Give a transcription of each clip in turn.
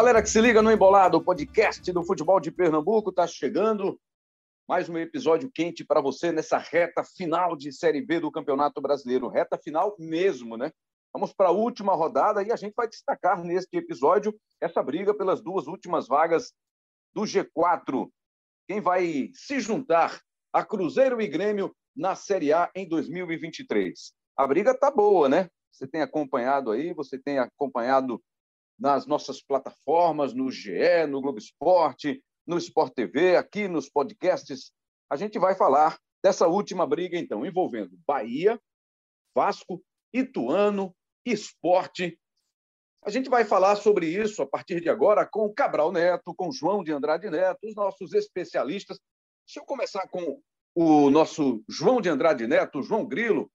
Galera que se liga no Embolado, o podcast do futebol de Pernambuco está chegando. Mais um episódio quente para você nessa reta final de Série B do Campeonato Brasileiro. Reta final mesmo, né? Vamos para a última rodada e a gente vai destacar neste episódio essa briga pelas duas últimas vagas do G4. Quem vai se juntar a Cruzeiro e Grêmio na Série A em 2023? A briga tá boa, né? Você tem acompanhado aí, você tem acompanhado nas nossas plataformas, no GE, no Globo Esporte, no Sport TV, aqui nos podcasts. A gente vai falar dessa última briga, então, envolvendo Bahia, Vasco, Ituano, Esporte. A gente vai falar sobre isso a partir de agora com o Cabral Neto, com João de Andrade Neto, os nossos especialistas. Deixa eu começar com o nosso João de Andrade Neto, João Grilo,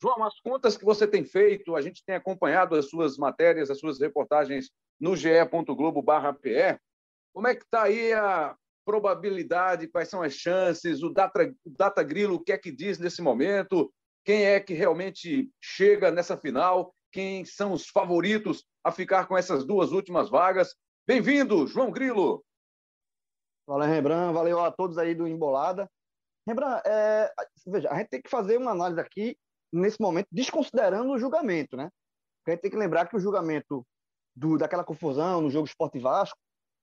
João, as contas que você tem feito, a gente tem acompanhado as suas matérias, as suas reportagens no ge.globo.pe. Como é que está aí a probabilidade, quais são as chances, o data, o data Grilo, o que é que diz nesse momento, quem é que realmente chega nessa final, quem são os favoritos a ficar com essas duas últimas vagas. Bem-vindo, João Grilo. Valeu, Rembrandt, valeu a todos aí do Embolada. Rembrandt, é, veja, a gente tem que fazer uma análise aqui nesse momento, desconsiderando o julgamento, né? A gente tem que lembrar que o julgamento do, daquela confusão no jogo Esporte Vasco,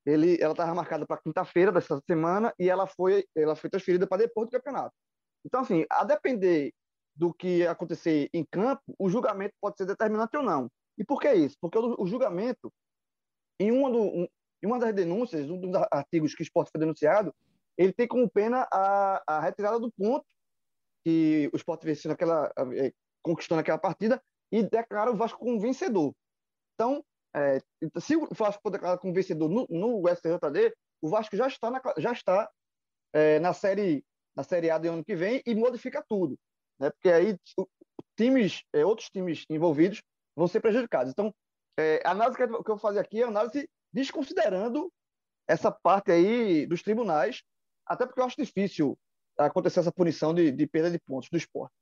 ele, ela estava marcada para quinta-feira dessa semana e ela foi, ela foi transferida para depois do campeonato. Então, assim, a depender do que acontecer em campo, o julgamento pode ser determinante ou não. E por que isso? Porque o, o julgamento, em uma, do, um, em uma das denúncias, um dos artigos que o esporte foi denunciado, ele tem como pena a, a retirada do ponto que o Sport venceu naquela, é, conquistou naquela partida e declara o Vasco como vencedor. Então, é, se o Vasco for declarado como vencedor no, no STJD, o Vasco já está na, já está, é, na, série, na Série A do ano que vem e modifica tudo. Né? Porque aí times, outros times envolvidos vão ser prejudicados. Então, a análise que eu vou fazer aqui é análise desconsiderando essa parte aí dos tribunais, até porque eu acho difícil acontecer essa punição de, de perda de pontos do esporte.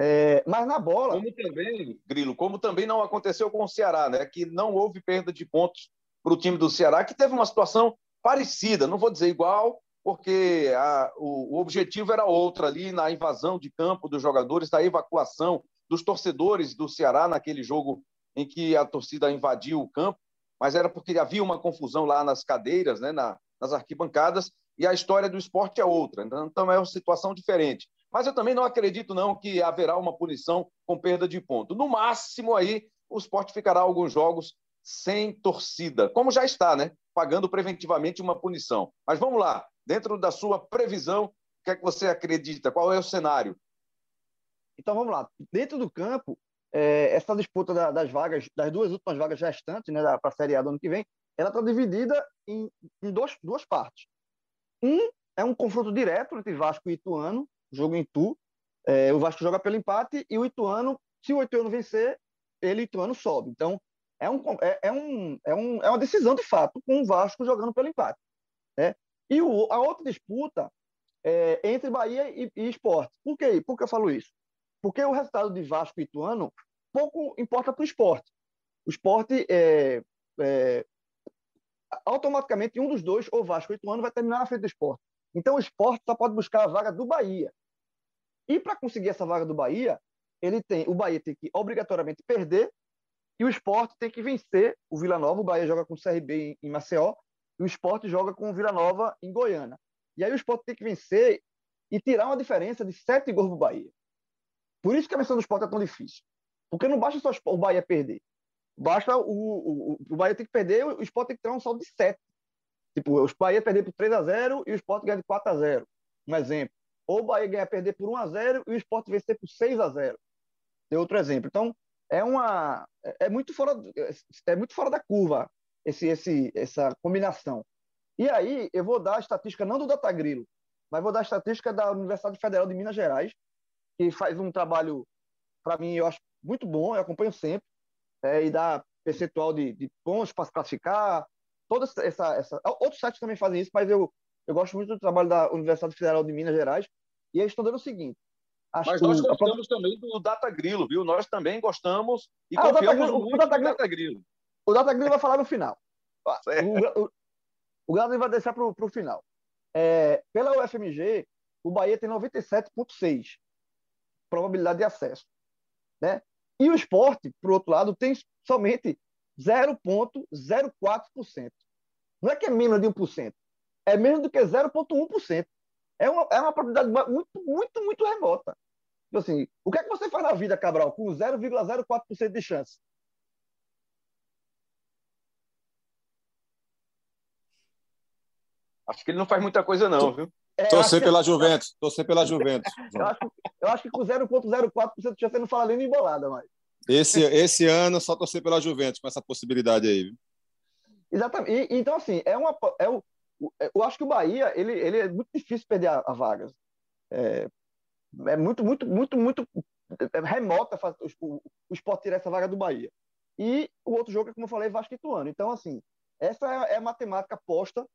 É, mas na bola. Como também, Grilo, como também não aconteceu com o Ceará, né? Que não houve perda de pontos para o time do Ceará, que teve uma situação parecida, não vou dizer igual, porque a, o, o, objetivo era outro ali na invasão de campo dos jogadores, da evacuação dos torcedores do Ceará naquele jogo em que a torcida invadiu o campo, mas era porque havia uma confusão lá nas cadeiras, né, na, nas arquibancadas, e a história do esporte é outra. Então é uma situação diferente. Mas eu também não acredito não que haverá uma punição com perda de ponto. No máximo aí o esporte ficará alguns jogos sem torcida, como já está, né? Pagando preventivamente uma punição. Mas vamos lá, dentro da sua previsão, o que é que você acredita? Qual é o cenário? Então vamos lá. Dentro do campo, é, essa disputa da, das vagas, das duas últimas vagas restantes, né, para a Série A do ano que vem, ela está dividida em, em dois, duas partes. Um é um confronto direto entre Vasco e Ituano, jogo em Tu. É, o Vasco joga pelo empate e o Ituano, se o Ituano vencer, ele, Ituano, sobe. Então, é, um, é, é, um, é, um, é uma decisão de fato com o Vasco jogando pelo empate. Né? E o, a outra disputa é entre Bahia e, e Esporte. Por quê? Por que eu falo isso? Porque o resultado de Vasco e Ituano pouco importa para o esporte. O esporte é, é, automaticamente um dos dois, ou Vasco ou Ituano, vai terminar na frente do esporte. Então o esporte só pode buscar a vaga do Bahia. E para conseguir essa vaga do Bahia, ele tem, o Bahia tem que obrigatoriamente perder e o esporte tem que vencer o Vila Nova. O Bahia joga com o CRB em, Maceió e o esporte joga com o Vila Nova em Goiânia. E aí o esporte tem que vencer e tirar uma diferença de sete gols do Bahia. Por isso que a missão do esporte é tão difícil. Porque não basta só o Bahia perder. Basta o, o, o Bahia ter que perder, o Sport tem que ter um saldo de 7. Tipo, o Bahia perder por 3 a 0 e o Sport ganhar de 4 a 0 Um exemplo. Ou o Bahia ganhar perder por 1 a 0 e o Sport vencer por 6 a 0 Tem outro exemplo. Então, é uma é muito fora é muito fora da curva esse, esse essa combinação. E aí eu vou dar a estatística não do Datagrilo, mas vou dar a estatística da Universidade Federal de Minas Gerais, que faz um trabalho para mim eu acho muito bom, eu acompanho sempre é, e dá percentual de, de pontos para classificar. Toda essa, essa. Outros sites também fazem isso, mas eu, eu gosto muito do trabalho da Universidade Federal de Minas Gerais. E eles estão dando o seguinte. Mas nós gostamos a... também do Data Grilo, viu? Nós também gostamos e ah, confiamos o Data, muito o Data, Data Grilo. O Data Grilo vai falar no final. o, o, o Galo vai deixar para o final. É, pela UFMG, o Bahia tem 97,6% probabilidade de acesso. Né? E o esporte, por outro lado, tem somente 0,04%. Não é que é menos de 1%, é menos do que 0,1%. É uma, é uma probabilidade muito, muito, muito remota. Tipo assim, o que é que você faz na vida, Cabral, com 0,04% de chance? Acho que ele não faz muita coisa, não, viu? É, torcer pela que... Juventus, torcer pela Juventus. eu, acho, eu acho que com 0,04% de chance não fala nem embolada mais. Esse, esse ano só torcer pela Juventus com essa possibilidade aí. Viu? Exatamente. E, então, assim, é uma. É o, eu acho que o Bahia ele, ele é muito difícil perder a, a vaga. É, é muito, muito, muito, muito remota o, o esporte tirar essa vaga do Bahia. E o outro jogo é, como eu falei, Vasco e. Então, assim, essa é, é a matemática posta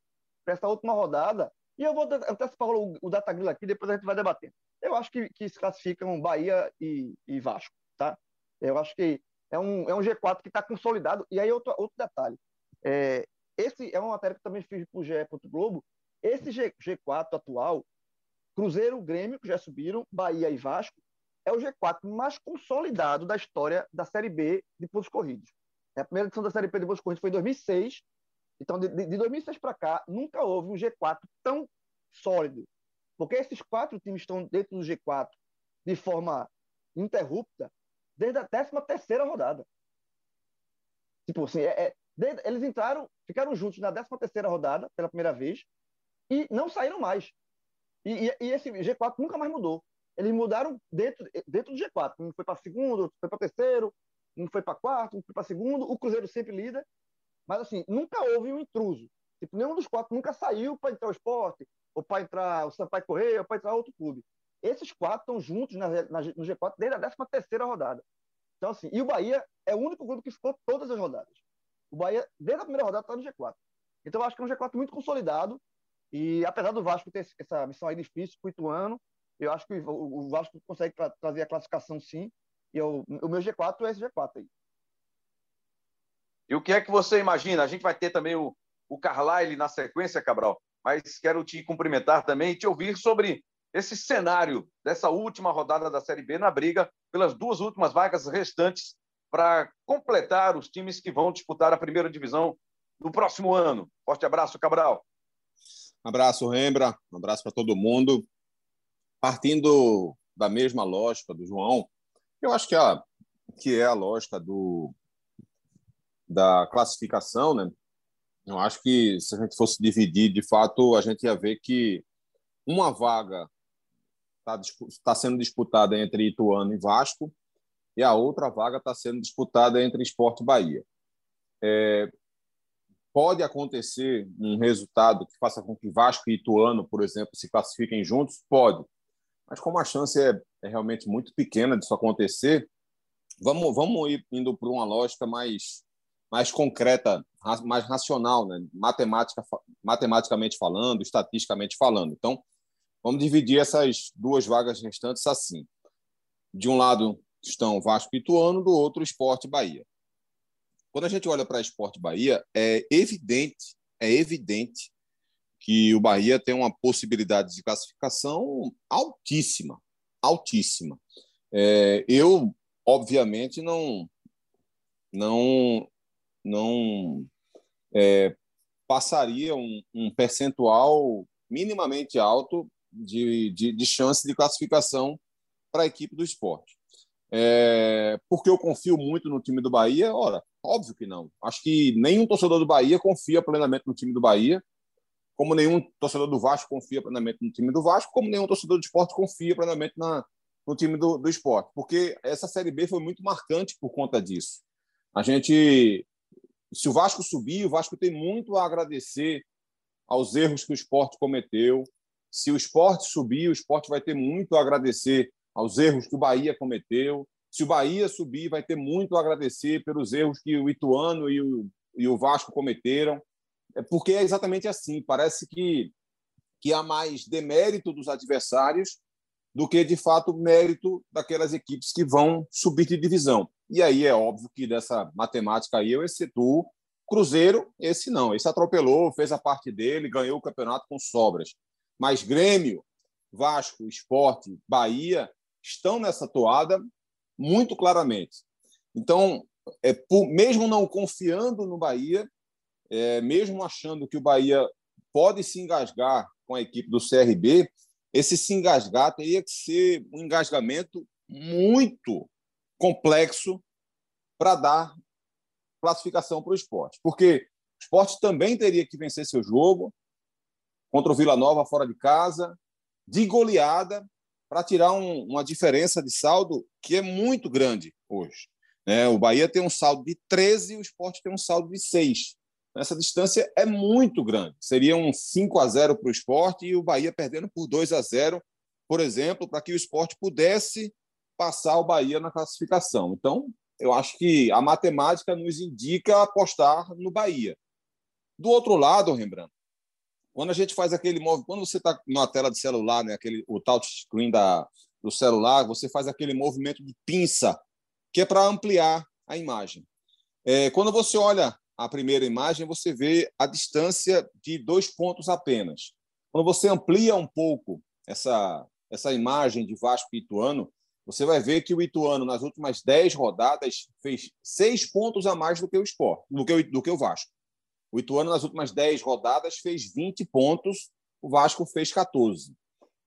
para essa última rodada. E eu vou antecipar o, o Datagrilo aqui, depois a gente vai debater. Eu acho que, que se classificam Bahia e, e Vasco, tá? Eu acho que é um, é um G4 que está consolidado. E aí, outro, outro detalhe. É, esse é uma matéria que também fiz para o GE. Globo. Esse G, G4 atual, Cruzeiro, Grêmio, que já subiram, Bahia e Vasco, é o G4 mais consolidado da história da Série B de pontos corridos. A primeira edição da Série B de pontos corridos foi em 2006, então, de, de 2006 para cá, nunca houve um G4 tão sólido. Porque esses quatro times estão dentro do G4 de forma interrupta desde a 13 terceira rodada. Tipo assim, é, é, desde, eles entraram, ficaram juntos na 13 terceira rodada pela primeira vez e não saíram mais. E, e, e, esse G4 nunca mais mudou. Eles mudaram dentro, dentro do G4. Um foi para segundo, outro foi para terceiro, um foi para quarto, um foi para segundo. O Cruzeiro sempre líder. Mas, assim, nunca houve um intruso. Tipo, nenhum dos quatro nunca saiu para entrar o esporte, ou para entrar o Sampaio Correia, ou para entrar outro clube. Esses quatro estão juntos na, na, no G4 desde a 13 terceira rodada. Então, assim, e o Bahia é o único clube que ficou todas as rodadas. O Bahia, desde a primeira rodada, está no G4. Então, eu acho que é um G4 muito consolidado. E apesar do Vasco ter essa missão aí difícil para o Ituano, eu acho que o, Vasco consegue tra trazer a classificação sim. E eu, o meu G4 é esse G4 aí. E o que é que você imagina? A gente vai ter também o, o Carlyle na sequência, Cabral, mas quero te cumprimentar também e te ouvir sobre esse cenário dessa última rodada da Série B na briga pelas duas últimas vagas restantes para completar os times que vão disputar a primeira divisão no próximo ano. Forte abraço, Cabral. Abraço, Rembra. Um abraço para todo mundo. Partindo da mesma lógica do João, eu acho que, a, que é a lógica do, da classificação, né? Eu acho que se a gente fosse dividir, de fato, a gente ia ver que uma vaga está tá sendo disputada entre Ituano e Vasco e a outra vaga está sendo disputada entre Esporte Bahia. É, pode acontecer um resultado que faça com que Vasco e Ituano, por exemplo, se classifiquem juntos? Pode. Mas como a chance é, é realmente muito pequena disso acontecer, vamos, vamos ir indo para uma lógica mais mais concreta, mais racional, né? Matemática, matematicamente falando, estatisticamente falando. Então, vamos dividir essas duas vagas restantes assim. De um lado estão Vasco e Ituano, do outro Esporte Bahia. Quando a gente olha para Esporte Bahia, é evidente, é evidente que o Bahia tem uma possibilidade de classificação altíssima, altíssima. É, eu, obviamente, não não não é, passaria um, um, percentual minimamente alto de, de, de chance de classificação para a equipe do esporte. É, porque eu confio muito no time do Bahia? Ora, óbvio que não. Acho que nenhum torcedor do Bahia confia plenamente no time do Bahia, como nenhum torcedor do Vasco confia plenamente no time do Vasco, como nenhum torcedor do esporte confia plenamente na, no time do, do esporte. Porque essa Série B foi muito marcante por conta disso. A gente se o Vasco subir, o Vasco tem muito a agradecer aos erros que o esporte cometeu. Se o esporte subir, o esporte vai ter muito a agradecer aos erros que o Bahia cometeu. Se o Bahia subir, vai ter muito a agradecer pelos erros que o Ituano e o, e o Vasco cometeram. É porque é exatamente assim. Parece que, que há mais demérito dos adversários do que, de fato, mérito daquelas equipes que vão subir de divisão. E aí é óbvio que dessa matemática aí eu excetuo Cruzeiro, esse não, esse atropelou, fez a parte dele, ganhou o campeonato com sobras. Mas Grêmio, Vasco, Esporte, Bahia estão nessa toada muito claramente. Então, é, por, mesmo não confiando no Bahia, é, mesmo achando que o Bahia pode se engasgar com a equipe do CRB, esse se engasgar teria que ser um engasgamento muito complexo para dar classificação para o esporte. Porque o esporte também teria que vencer seu jogo contra o Vila Nova fora de casa, de goleada, para tirar um, uma diferença de saldo que é muito grande hoje. É, o Bahia tem um saldo de 13 e o esporte tem um saldo de 6. Essa distância é muito grande. Seria um 5 a 0 para o esporte e o Bahia perdendo por 2 a 0, por exemplo, para que o esporte pudesse passar o Bahia na classificação. Então, eu acho que a matemática nos indica apostar no Bahia. Do outro lado, Rembrandt, quando a gente faz aquele movimento, quando você está numa tela de celular, né, aquele, o touchscreen da, do celular, você faz aquele movimento de pinça, que é para ampliar a imagem. É, quando você olha a primeira imagem, você vê a distância de dois pontos apenas. Quando você amplia um pouco essa, essa imagem de Vasco e Ituano, você vai ver que o Ituano, nas últimas dez rodadas, fez seis pontos a mais do que o Sport, do que o, do que o Vasco. O Ituano, nas últimas 10 rodadas, fez 20 pontos, o Vasco fez 14.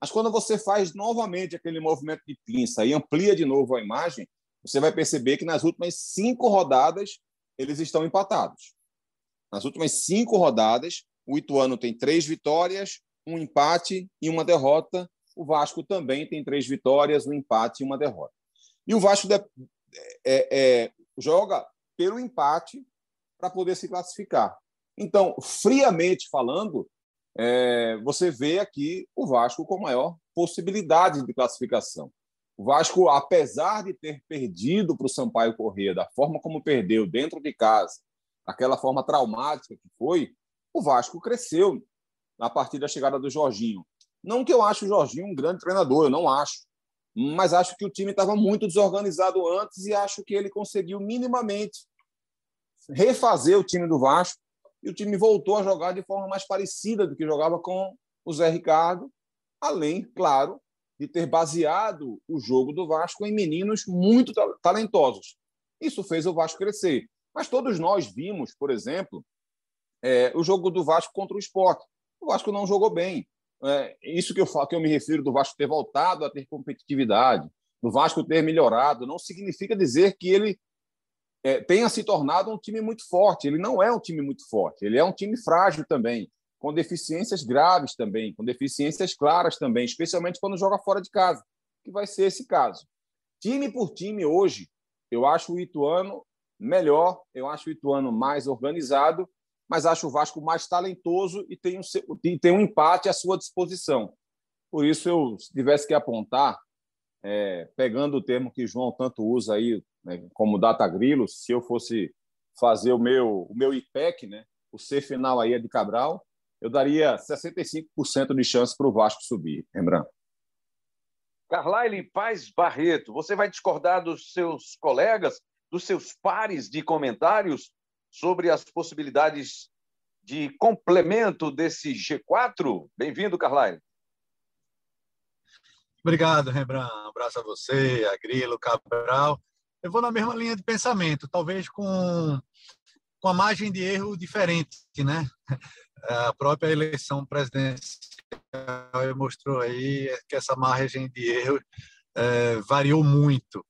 Mas quando você faz novamente aquele movimento de pinça e amplia de novo a imagem, você vai perceber que nas últimas cinco rodadas eles estão empatados. Nas últimas cinco rodadas, o Ituano tem três vitórias, um empate e uma derrota. O Vasco também tem três vitórias, um empate e uma derrota. E o Vasco é, é, joga pelo empate para poder se classificar. Então, friamente falando, é, você vê aqui o Vasco com maior possibilidade de classificação. O Vasco, apesar de ter perdido para o Sampaio Corrêa da forma como perdeu dentro de casa, aquela forma traumática que foi, o Vasco cresceu a partir da chegada do Jorginho. Não que eu ache o Jorginho um grande treinador, eu não acho. Mas acho que o time estava muito desorganizado antes e acho que ele conseguiu minimamente refazer o time do Vasco e o time voltou a jogar de forma mais parecida do que jogava com o Zé Ricardo, além, claro, de ter baseado o jogo do Vasco em meninos muito talentosos. Isso fez o Vasco crescer. Mas todos nós vimos, por exemplo, é, o jogo do Vasco contra o Sport. O Vasco não jogou bem. É, isso que eu, falo, que eu me refiro do Vasco ter voltado a ter competitividade, do Vasco ter melhorado, não significa dizer que ele é, tenha se tornado um time muito forte. Ele não é um time muito forte, ele é um time frágil também, com deficiências graves também, com deficiências claras também, especialmente quando joga fora de casa, que vai ser esse caso. Time por time hoje, eu acho o Ituano melhor, eu acho o Ituano mais organizado, mas acho o Vasco mais talentoso e tem um, tem um empate à sua disposição. Por isso, eu, se tivesse que apontar, é, pegando o termo que João tanto usa aí, né, como data grilo, se eu fosse fazer o meu, o meu IPEC, né, o C final aí é de Cabral, eu daria 65% de chance para o Vasco subir, lembrando. Carlyle Paz Barreto, você vai discordar dos seus colegas, dos seus pares de comentários sobre as possibilidades de complemento desse G4? Bem-vindo, Carlyle. Obrigado, Rembrandt. Um abraço a você, a Grilo, Cabral. Eu vou na mesma linha de pensamento, talvez com, com a margem de erro diferente, né? A própria eleição presidencial mostrou aí que essa margem de erro é, variou muito.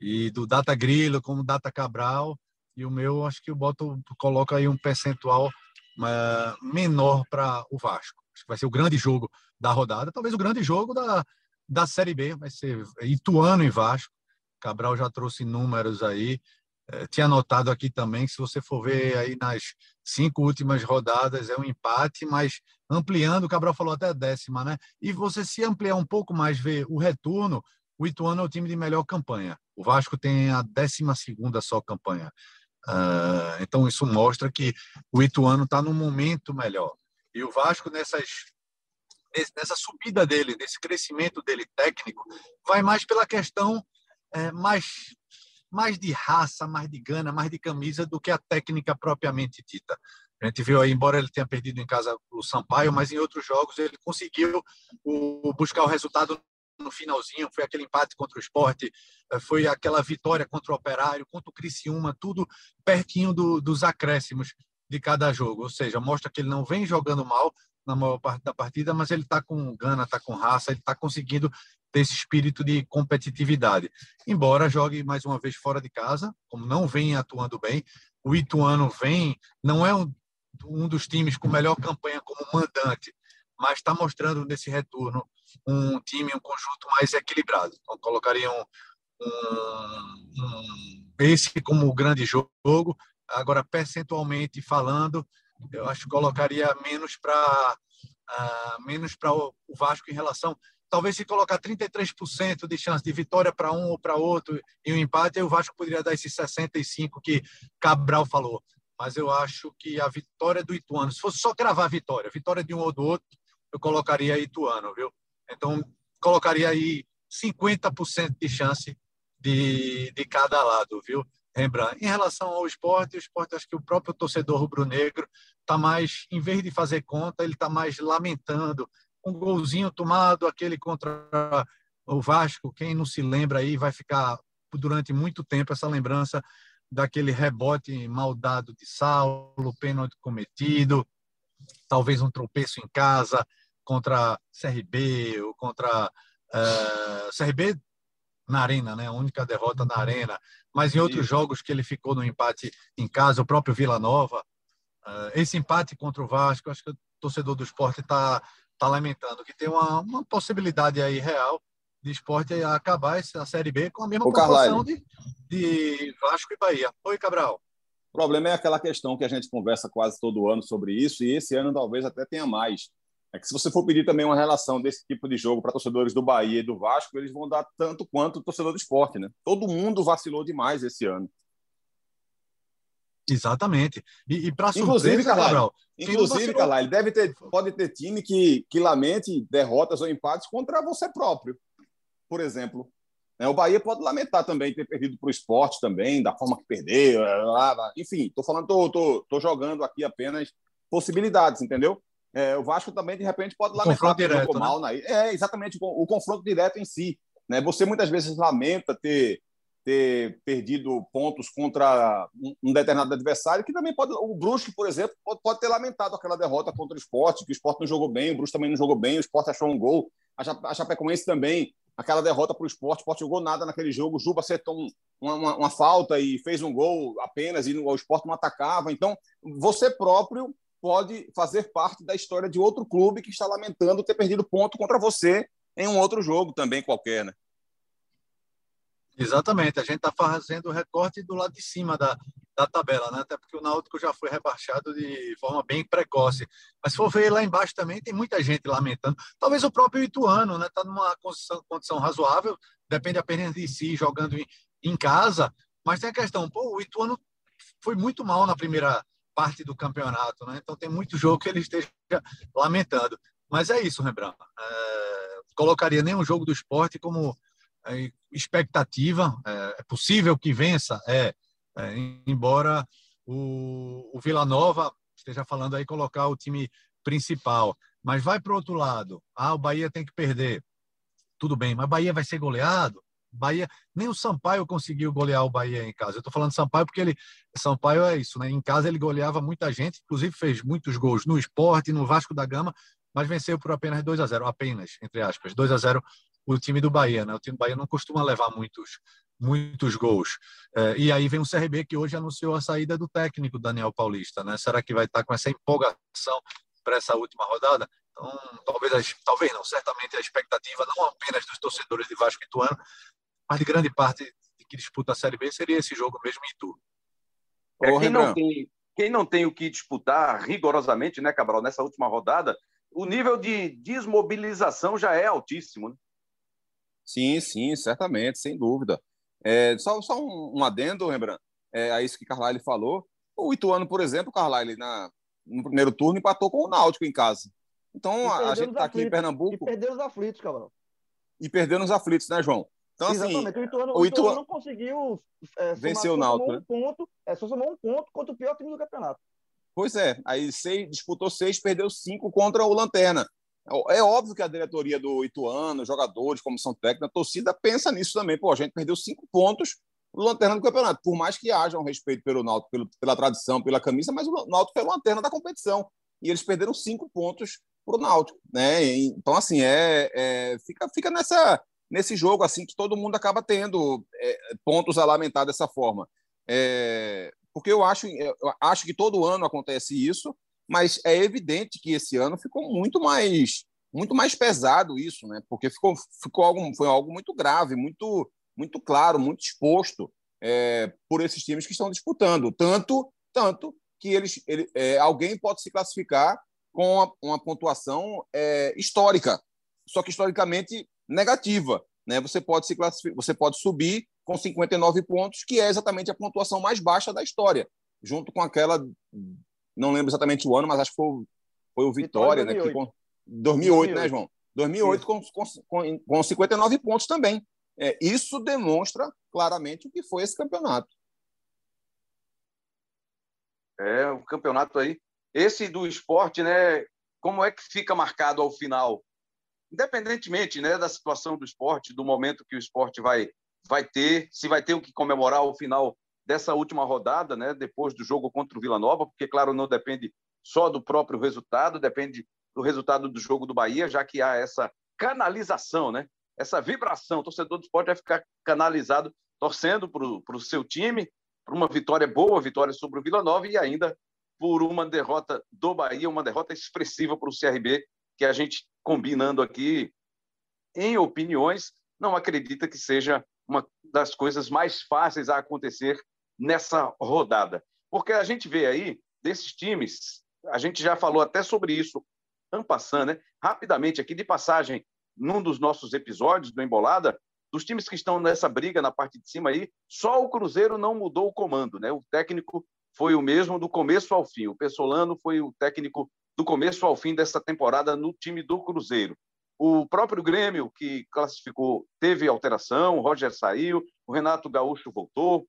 E do Data Grilo como Data Cabral, e o meu, acho que eu boto, coloca aí um percentual é, menor para o Vasco. Acho que vai ser o grande jogo da rodada, talvez o grande jogo da, da Série B, vai ser Ituano e Vasco. Cabral já trouxe números aí. É, tinha anotado aqui também que se você for ver aí nas cinco últimas rodadas é um empate, mas ampliando, o Cabral falou até a décima, né? E você se ampliar um pouco mais, ver o retorno, o Ituano é o time de melhor campanha. O Vasco tem a décima segunda só campanha. Uh, então isso mostra que o Ituano está num momento melhor. E o Vasco nessas nessa subida dele, nesse crescimento dele técnico, vai mais pela questão é, mais mais de raça, mais de gana, mais de camisa do que a técnica propriamente dita. A gente viu aí, embora ele tenha perdido em casa o Sampaio, mas em outros jogos ele conseguiu o, buscar o resultado no finalzinho, foi aquele empate contra o esporte, eh, foi aquela vitória contra o Operário, contra o Criciúma, tudo pertinho do, dos acréscimos de cada jogo. Ou seja, mostra que ele não vem jogando mal na maior parte da partida, mas ele está com gana, está com raça, ele está conseguindo ter esse espírito de competitividade. Embora jogue mais uma vez fora de casa, como não vem atuando bem, o Ituano vem, não é um, um dos times com melhor campanha como mandante, mas está mostrando nesse retorno um time, um conjunto mais equilibrado. Então, colocaria um, um, um, esse como grande jogo. Agora, percentualmente falando, eu acho que colocaria menos para uh, menos para o Vasco em relação. Talvez se colocar 33% de chance de vitória para um ou para outro e um empate, o Vasco poderia dar esses 65% que Cabral falou. Mas eu acho que a vitória do Ituano, se fosse só cravar a vitória, vitória de um ou do outro, eu colocaria Ituano, viu? Então, colocaria aí 50% de chance de, de cada lado, viu? Rembrandt. Em relação ao esporte, o esporte, acho que o próprio torcedor rubro-negro está mais, em vez de fazer conta, ele está mais lamentando. Um golzinho tomado, aquele contra o Vasco, quem não se lembra aí, vai ficar durante muito tempo essa lembrança daquele rebote mal dado de Saulo, pênalti cometido, talvez um tropeço em casa, contra CRB ou contra uh, eh, CRB na arena, né? A única derrota na arena. Mas em outros jogos que ele ficou no empate em casa, o próprio Vila Nova, uh, esse empate contra o Vasco, acho que o torcedor do esporte está tá lamentando que tem uma, uma possibilidade aí real de esporte acabar essa Série B com a mesma proporção de, de Vasco e Bahia. Oi, Cabral. O problema é aquela questão que a gente conversa quase todo ano sobre isso, e esse ano talvez até tenha mais é que se você for pedir também uma relação desse tipo de jogo para torcedores do Bahia e do Vasco, eles vão dar tanto quanto o torcedor do esporte, né? Todo mundo vacilou demais esse ano. Exatamente. E, e para surpresa, Cabral, inclusive, Carlyle, deve ter, pode ter time que, que lamente derrotas ou empates contra você próprio, por exemplo. É, o Bahia pode lamentar também ter perdido para o esporte também, da forma que perdeu. Enfim, estou falando, tô, tô, tô jogando aqui apenas possibilidades, entendeu? É, o Vasco também, de repente, pode lamentar que direto, jogou né? mal. Na... É, exatamente, o, confronto direto em si. Né? Você muitas vezes lamenta ter, ter perdido pontos contra um, determinado adversário, que também pode. O Brusque, por exemplo, pode, pode, ter lamentado aquela derrota contra o esporte, que o esporte não jogou bem, o Brusque também não jogou bem, o esporte achou um gol. A Chapecoense também, aquela derrota para o esporte, o esporte jogou nada naquele jogo, o Juba acertou um, uma, uma, uma, falta e fez um gol apenas, e o esporte não atacava. Então, você próprio pode fazer parte da história de outro clube que está lamentando ter perdido ponto contra você em um outro jogo também qualquer, né? Exatamente, a gente está fazendo o recorte do lado de cima da, da tabela, né? Até porque o Náutico já foi rebaixado de forma bem precoce. Mas se for ver lá embaixo também, tem muita gente lamentando. Talvez o próprio Ituano, né? Está numa condição, condição, razoável, depende apenas de si, jogando em, em casa. Mas tem a questão, pô, o Ituano foi muito mal na primeira parte do campeonato, né? Então tem muito jogo que ele esteja lamentando. Mas é isso, Rembrandt. É, colocaria nenhum jogo do esporte como é, expectativa. É, é possível que vença, é, é embora o, o Vila Nova esteja falando aí colocar o time principal. Mas vai para o outro lado. Ah, o Bahia tem que perder. Tudo bem, mas Bahia vai ser goleado? Bahia, nem o Sampaio conseguiu golear o Bahia em casa. Eu estou falando Sampaio porque ele, Sampaio é isso, né? Em casa ele goleava muita gente, inclusive fez muitos gols no Esporte, no Vasco da Gama, mas venceu por apenas 2 a 0, apenas entre aspas, 2 a 0 o time do Bahia, né? O time do Bahia não costuma levar muitos muitos gols. É, e aí vem o CRB que hoje anunciou a saída do técnico Daniel Paulista, né? Será que vai estar com essa empolgação para essa última rodada? Então, talvez, talvez não, certamente a expectativa não apenas dos torcedores de Vasco e mas de grande parte de que disputa a Série B seria esse jogo mesmo em Itu. É, quem, não tem, quem não tem o que disputar rigorosamente, né, Cabral, nessa última rodada, o nível de desmobilização já é altíssimo. Né? Sim, sim, certamente, sem dúvida. É, só, só um, um adendo, Rembrandt, é, a isso que Carlyle falou. O Ituano, por exemplo, Carlyle, na, no primeiro turno, empatou com o Náutico em casa. Então, a, a gente está aqui em Pernambuco. E perdeu os aflitos, Cabral e perdeu nos aflitos, né, João? Então, assim, Exatamente. O Ituano, o Ituano não conseguiu é, vencer o Náutico. Um ponto, é, só somou um ponto contra o pior time do campeonato. Pois é, aí seis, disputou seis, perdeu cinco contra o Lanterna. É óbvio que a diretoria do Ituano, jogadores, comissão técnica, torcida pensa nisso também. Pô, a gente perdeu cinco pontos no Lanterna do campeonato. Por mais que haja um respeito pelo Náutico, pelo, pela tradição, pela camisa, mas o Náutico é o Lanterna da competição. E eles perderam cinco pontos para o Náutico. Né? Então, assim, é, é, fica, fica nessa, nesse jogo assim que todo mundo acaba tendo é, pontos a lamentar dessa forma. É, porque eu acho, eu acho que todo ano acontece isso, mas é evidente que esse ano ficou muito mais muito mais pesado isso, né? Porque ficou, ficou algo, foi algo muito grave, muito muito claro, muito exposto é, por esses times que estão disputando, tanto tanto que eles ele, é, alguém pode se classificar com uma, uma pontuação é, histórica, só que historicamente negativa, né? Você pode se classificar, você pode subir com 59 pontos, que é exatamente a pontuação mais baixa da história, junto com aquela não lembro exatamente o ano, mas acho que foi, foi o Vitória, Vitória 2008. né? Que, 2008, 2008, né, João? 2008 com, com, com 59 pontos também. É, isso demonstra claramente o que foi esse campeonato. É, o campeonato aí. Esse do esporte, né? Como é que fica marcado ao final? Independentemente né, da situação do esporte, do momento que o esporte vai, vai ter, se vai ter o que comemorar ao final dessa última rodada, né, depois do jogo contra o Vila Nova, porque, claro, não depende só do próprio resultado, depende do resultado do jogo do Bahia, já que há essa canalização, né, essa vibração. O torcedor do esporte vai ficar canalizado, torcendo para o seu time, para uma vitória boa, vitória sobre o Vila Nova e ainda por uma derrota do Bahia, uma derrota expressiva para o CRB, que a gente, combinando aqui em opiniões, não acredita que seja uma das coisas mais fáceis a acontecer nessa rodada. Porque a gente vê aí, desses times, a gente já falou até sobre isso, passando, né? rapidamente aqui de passagem, num dos nossos episódios do Embolada, dos times que estão nessa briga na parte de cima aí, só o Cruzeiro não mudou o comando, né? O técnico foi o mesmo do começo ao fim. O Pessolano foi o técnico do começo ao fim dessa temporada no time do Cruzeiro. O próprio Grêmio, que classificou, teve alteração, o Roger saiu, o Renato Gaúcho voltou,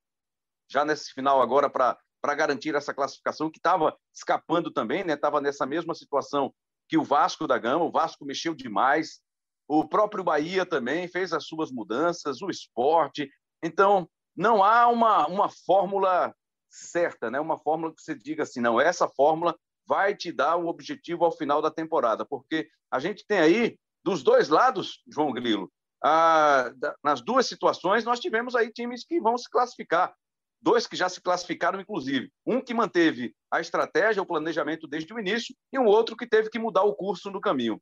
já nesse final agora para garantir essa classificação, que estava escapando também, né? Estava nessa mesma situação que o Vasco da Gama, o Vasco mexeu demais, o próprio Bahia também fez as suas mudanças, o esporte. Então, não há uma, uma fórmula certa, né? uma fórmula que você diga assim, não, essa fórmula vai te dar um objetivo ao final da temporada, porque a gente tem aí, dos dois lados, João Grilo, ah, nas duas situações, nós tivemos aí times que vão se classificar dois que já se classificaram, inclusive. Um que manteve a estratégia, o planejamento desde o início, e um outro que teve que mudar o curso no caminho.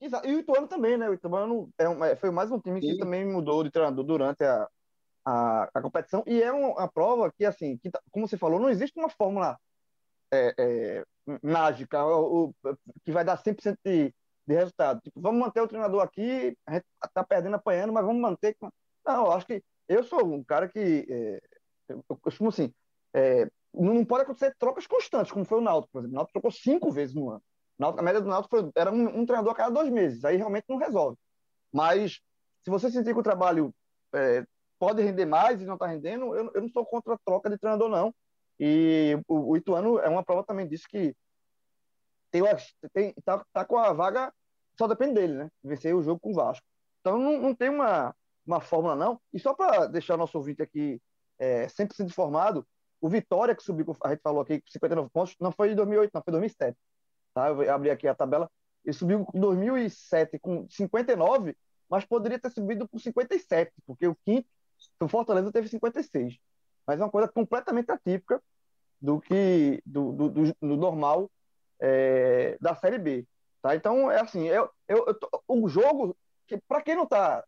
Exato. E o Ituano também, né? O Ituano é um, é, foi mais um time que Sim. também mudou de treinador durante a, a, a, competição. E é uma, prova que, assim, que, tá, como você falou, não existe uma fórmula é, é, mágica ou, que vai dar 100% de, de resultado. Tipo, vamos manter o treinador aqui, a gente está perdendo, apanhando, mas vamos manter. Não, eu acho que eu sou um cara que. É, eu costumo assim. É, não pode acontecer trocas constantes, como foi o Náutico, por exemplo. O Náutico trocou cinco vezes no ano. a média do Náutico foi, era um, um, treinador a cada dois meses. Aí realmente não resolve. Mas se você sentir que o trabalho é, pode render mais e não está rendendo, eu, eu, não sou contra a troca de treinador, não. E o, o Ituano é uma prova também disso que tem, tem, tá, tá com a vaga, só depende dele, né? Vencer o jogo com o Vasco. Então não, não tem uma, uma fórmula, não. E só para deixar nosso ouvinte aqui é, 100% informado, o Vitória, que subiu, a gente falou aqui, 59 pontos, não foi em 2008, não, foi em 2007. Tá? Eu vou abrir aqui a tabela. Ele subiu em 2007 com 59, mas poderia ter subido com 57, porque o quinto, o Fortaleza, teve 56. Mas é uma coisa completamente atípica do que do, do, do, do normal é, da Série B. Tá? Então, é assim, eu, eu, eu o jogo, que, para quem não está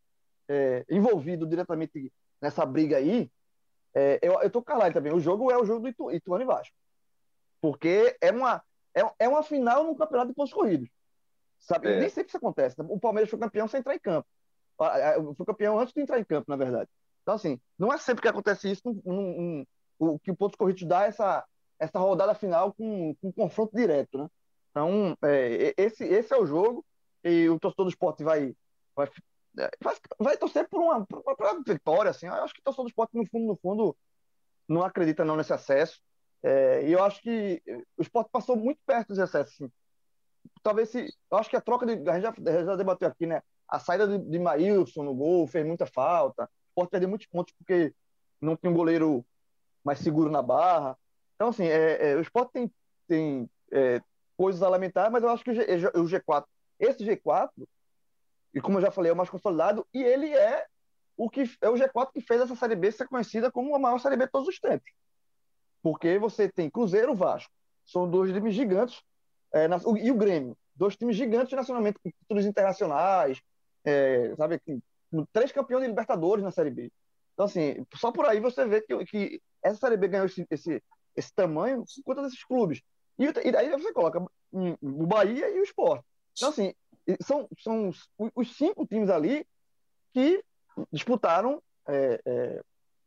é, envolvido diretamente nessa briga aí, é, eu, eu tô calado também. O jogo é o jogo do Itu, Ituano e Vasco. Porque é uma, é, é uma final no campeonato de pontos corridos. Sabe? É. Nem sempre isso acontece. O Palmeiras foi campeão sem entrar em campo. Foi campeão antes de entrar em campo, na verdade. Então, assim, não é sempre que acontece isso, um, um, um, que o pontos corridos dá essa, essa rodada final com, com um confronto direto, né? Então, é, esse, esse é o jogo e o torcedor do esporte vai, vai é, vai, vai torcer por uma, por uma vitória, assim. Eu acho que o torcedor do esporte, no fundo, no fundo, não acredita não nesse acesso. É, e eu acho que o esporte passou muito perto desse acesso. Assim. Talvez se. Eu acho que a troca de. A gente já, já debateu aqui, né? A saída de, de Maílson no gol fez muita falta. O esporte perdeu muitos pontos porque não tinha um goleiro mais seguro na barra. Então, assim, é, é, o esporte tem, tem é, coisas a lamentar, mas eu acho que o, G, o G4, esse G4, e como eu já falei, é o mais consolidado, e ele é o que é o G4 que fez essa Série B ser conhecida como a maior Série B de todos os tempos. Porque você tem Cruzeiro Vasco, são dois times gigantes, é, na, e o Grêmio, dois times gigantes nacionalmente, com títulos internacionais, é, sabe, três campeões de Libertadores na Série B. Então, assim, só por aí você vê que, que essa Série B ganhou esse, esse, esse tamanho por conta desses clubes. E, e daí você coloca o Bahia e o Sport. Então, assim, são, são os, os cinco times ali que disputaram é, é,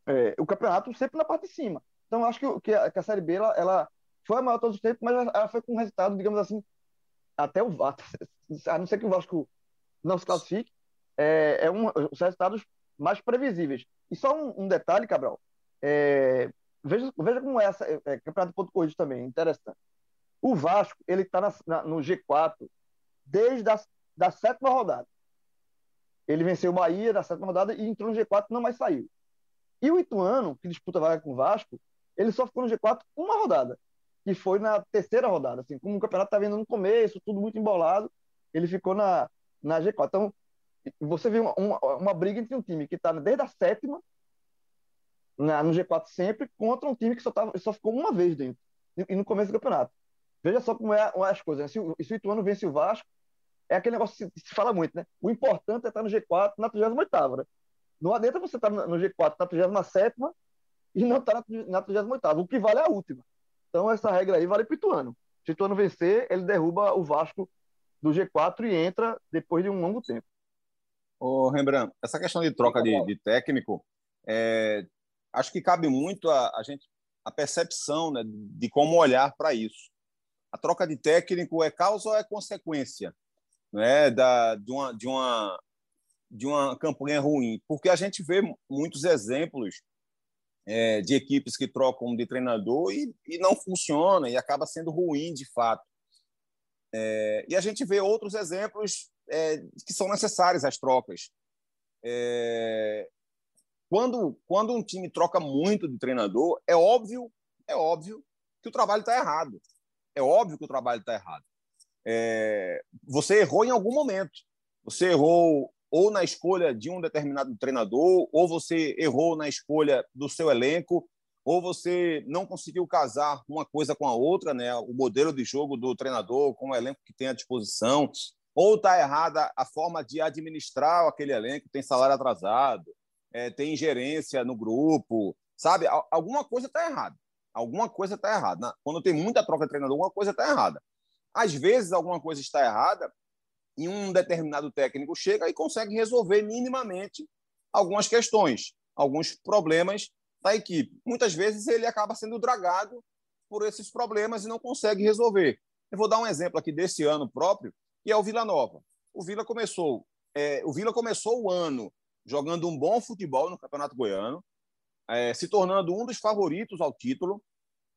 é, o campeonato sempre na parte de cima. Então, acho que, que, a, que a Série B ela, ela, foi a maior todos os tempos, mas ela, ela foi com um resultado, digamos assim, até o Vasco. A não ser que o Vasco não se classifique, é, é um, os resultados mais previsíveis. E só um, um detalhe, Cabral. É, veja, veja como é essa é, é, campeonato ponto corrido também, interessante. O Vasco ele está no G4 desde a da sétima rodada. Ele venceu o Bahia na sétima rodada e entrou no G4 não mais saiu. E o Ituano, que disputa vaga com o Vasco, ele só ficou no G4 uma rodada, que foi na terceira rodada. Assim, como o campeonato está vendo no começo, tudo muito embolado, ele ficou na, na G4. Então, você viu uma, uma, uma briga entre um time que está desde a sétima, na, no G4 sempre, contra um time que só, tava, só ficou uma vez dentro, e no começo do campeonato. Veja só como é, as coisas. Né? Se, o, se o Ituano vence o Vasco, é aquele negócio que se, fala muito, né? O importante é estar no G4 na 38 né? Não adianta você estar no G4 na 37 e não estar na 38 O que vale é a última. Então, essa regra aí vale para o Ituano. Se o Ituano vencer, ele derruba o Vasco do G4 e entra depois de um longo tempo. Ô, Rembrandt, essa questão de troca de, de técnico, é, acho que cabe muito a, a gente a percepção né, de como olhar para isso. A troca de técnico é causa ou é consequência? né, da, de, uma, de, uma, de uma campanha ruim, porque a gente vê muitos exemplos é, de equipes que trocam de treinador e, e não funciona e acaba sendo ruim de fato. É, e a gente vê outros exemplos é, que são necessárias as trocas. É, quando, quando um time troca muito de treinador, é óbvio, é óbvio que o trabalho está errado. É óbvio que o trabalho está errado é, você errou em algum momento. Você errou ou na escolha de um determinado treinador, ou você errou na escolha do seu elenco, ou você não conseguiu casar uma coisa com a outra, né? o modelo de jogo do treinador com o elenco que tem à disposição, ou está errada a forma de administrar aquele elenco, tem salário atrasado, é, tem ingerência no grupo, sabe? Alguma coisa está errada. Alguma coisa está errada. Quando tem muita troca de treinador, alguma coisa está errada. Às vezes, alguma coisa está errada e um determinado técnico chega e consegue resolver minimamente algumas questões, alguns problemas da equipe. Muitas vezes ele acaba sendo dragado por esses problemas e não consegue resolver. Eu vou dar um exemplo aqui desse ano próprio, que é o Vila Nova. O Vila começou, é, o Vila começou o ano jogando um bom futebol no Campeonato Goiano, é, se tornando um dos favoritos ao título,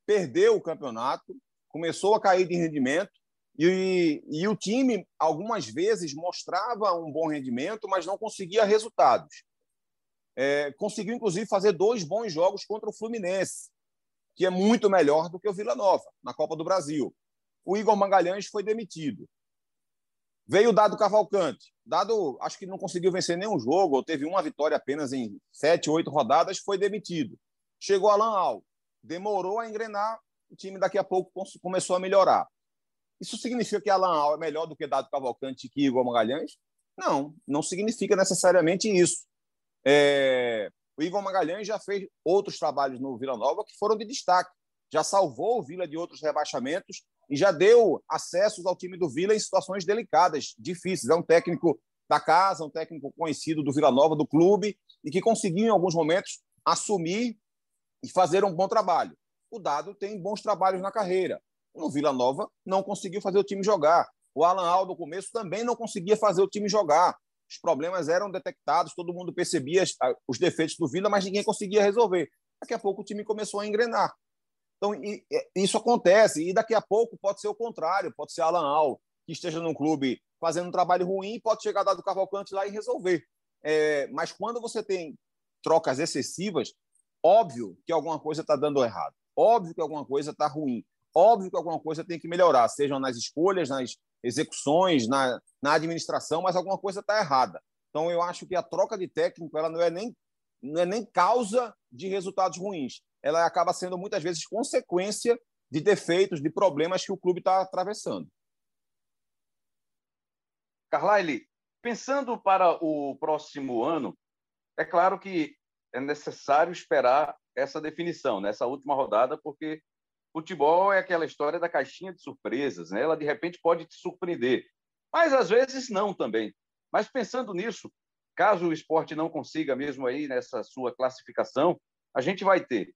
perdeu o campeonato, começou a cair de rendimento e, e o time, algumas vezes, mostrava um bom rendimento, mas não conseguia resultados. É, conseguiu, inclusive, fazer dois bons jogos contra o Fluminense, que é muito melhor do que o Vila Nova, na Copa do Brasil. O Igor Magalhães foi demitido. Veio o Dado Cavalcante. Dado, acho que não conseguiu vencer nenhum jogo, ou teve uma vitória apenas em sete, oito rodadas, foi demitido. Chegou Alan Al. Demorou a engrenar, o time daqui a pouco começou a melhorar. Isso significa que Alan Al é melhor do que Dado Cavalcante que Igor Magalhães? Não, não significa necessariamente isso. É... O Igor Magalhães já fez outros trabalhos no Vila Nova que foram de destaque. Já salvou o Vila de outros rebaixamentos e já deu acessos ao time do Vila em situações delicadas, difíceis. É um técnico da casa, um técnico conhecido do Vila Nova, do clube, e que conseguiu, em alguns momentos, assumir e fazer um bom trabalho. O Dado tem bons trabalhos na carreira no Vila Nova não conseguiu fazer o time jogar. O Alan Aldo, no começo, também não conseguia fazer o time jogar. os problemas eram detectados, todo mundo percebia os defeitos do Vila, mas ninguém conseguia resolver. Daqui a pouco o time começou a engrenar. Então, isso acontece, e daqui a pouco pode ser o contrário, pode ser Alan Al, que esteja num clube fazendo um trabalho ruim, pode chegar dado Cavalcante lá e resolver. É, mas quando você tem trocas excessivas, óbvio que alguma coisa está dando errado, óbvio que alguma coisa está ruim, óbvio que alguma coisa tem que melhorar, sejam nas escolhas, nas execuções, na, na administração, mas alguma coisa está errada. Então, eu acho que a troca de técnico ela não é nem não é nem causa de resultados ruins. Ela acaba sendo muitas vezes consequência de defeitos, de problemas que o clube está atravessando. Carlyle, pensando para o próximo ano, é claro que é necessário esperar essa definição, nessa última rodada, porque futebol é aquela história da caixinha de surpresas, né? Ela de repente pode te surpreender, mas às vezes não também. Mas pensando nisso, caso o esporte não consiga mesmo aí nessa sua classificação, a gente vai ter,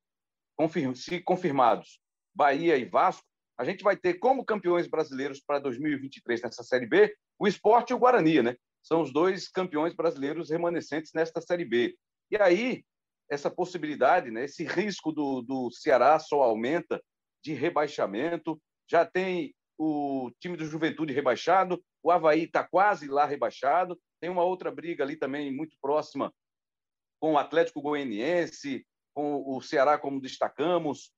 se confirmados, Bahia e Vasco, a gente vai ter como campeões brasileiros para 2023 nessa Série B o esporte e o Guarani, né? São os dois campeões brasileiros remanescentes nesta Série B. E aí, essa possibilidade, né, esse risco do, do Ceará só aumenta de rebaixamento. Já tem o time do Juventude rebaixado, o Havaí está quase lá rebaixado. Tem uma outra briga ali também muito próxima com o Atlético Goianiense, com o Ceará, como destacamos.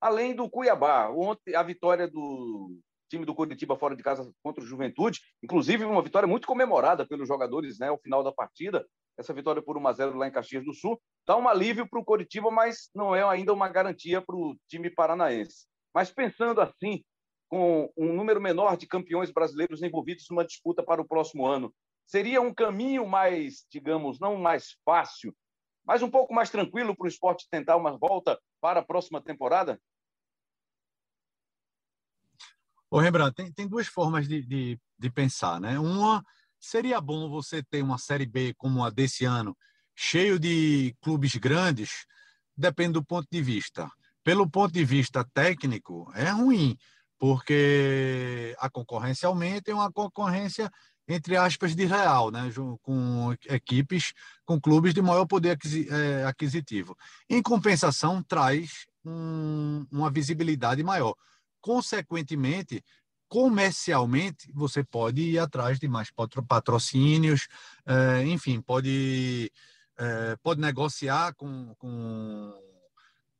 Além do Cuiabá. Ontem, a vitória do time do Curitiba fora de casa contra o Juventude, inclusive uma vitória muito comemorada pelos jogadores né, ao final da partida. Essa vitória por 1 a 0 lá em Caxias do Sul dá um alívio para o Curitiba, mas não é ainda uma garantia para o time paranaense. Mas pensando assim, com um número menor de campeões brasileiros envolvidos numa disputa para o próximo ano, seria um caminho mais, digamos, não mais fácil, mas um pouco mais tranquilo para o esporte tentar uma volta para a próxima temporada? Ô, Rembrandt, tem, tem duas formas de, de, de pensar, né? Uma, seria bom você ter uma Série B como a desse ano, cheio de clubes grandes, depende do ponto de vista. Pelo ponto de vista técnico, é ruim, porque a concorrência aumenta e uma concorrência, entre aspas, de real, né? com equipes, com clubes de maior poder é, aquisitivo. Em compensação, traz um, uma visibilidade maior. Consequentemente, comercialmente, você pode ir atrás de mais patrocínios, é, enfim, pode, é, pode negociar com, com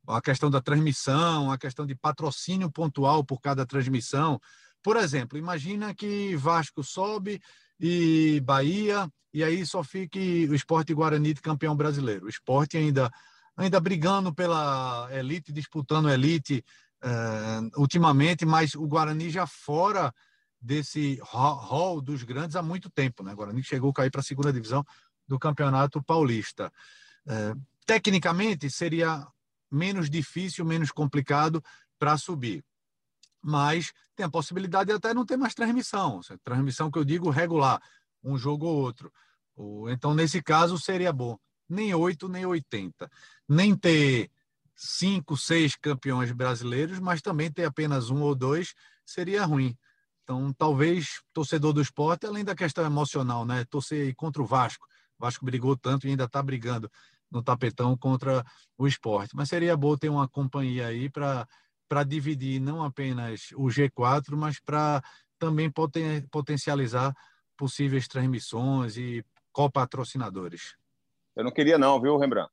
a questão da transmissão, a questão de patrocínio pontual por cada transmissão. Por exemplo, imagina que Vasco sobe e Bahia, e aí só fique o esporte Guarani de campeão brasileiro. O esporte ainda, ainda brigando pela elite, disputando elite uh, ultimamente, mas o Guarani já fora desse hall dos grandes há muito tempo. Né? O Guarani chegou a cair para a segunda divisão do Campeonato Paulista. Uh, tecnicamente, seria menos difícil, menos complicado para subir. Mas tem a possibilidade de até não ter mais transmissão. Transmissão que eu digo regular, um jogo ou outro. Então, nesse caso, seria bom. Nem 8, nem 80. Nem ter cinco, seis campeões brasileiros, mas também ter apenas um ou dois seria ruim. Então, talvez torcedor do esporte, além da questão emocional, né? Torcer contra o Vasco. O Vasco brigou tanto e ainda está brigando no tapetão contra o esporte. Mas seria bom ter uma companhia aí para dividir não apenas o G4, mas para também poten, potencializar possíveis transmissões e copatrocinadores. Eu não queria não, viu, Rembrandt?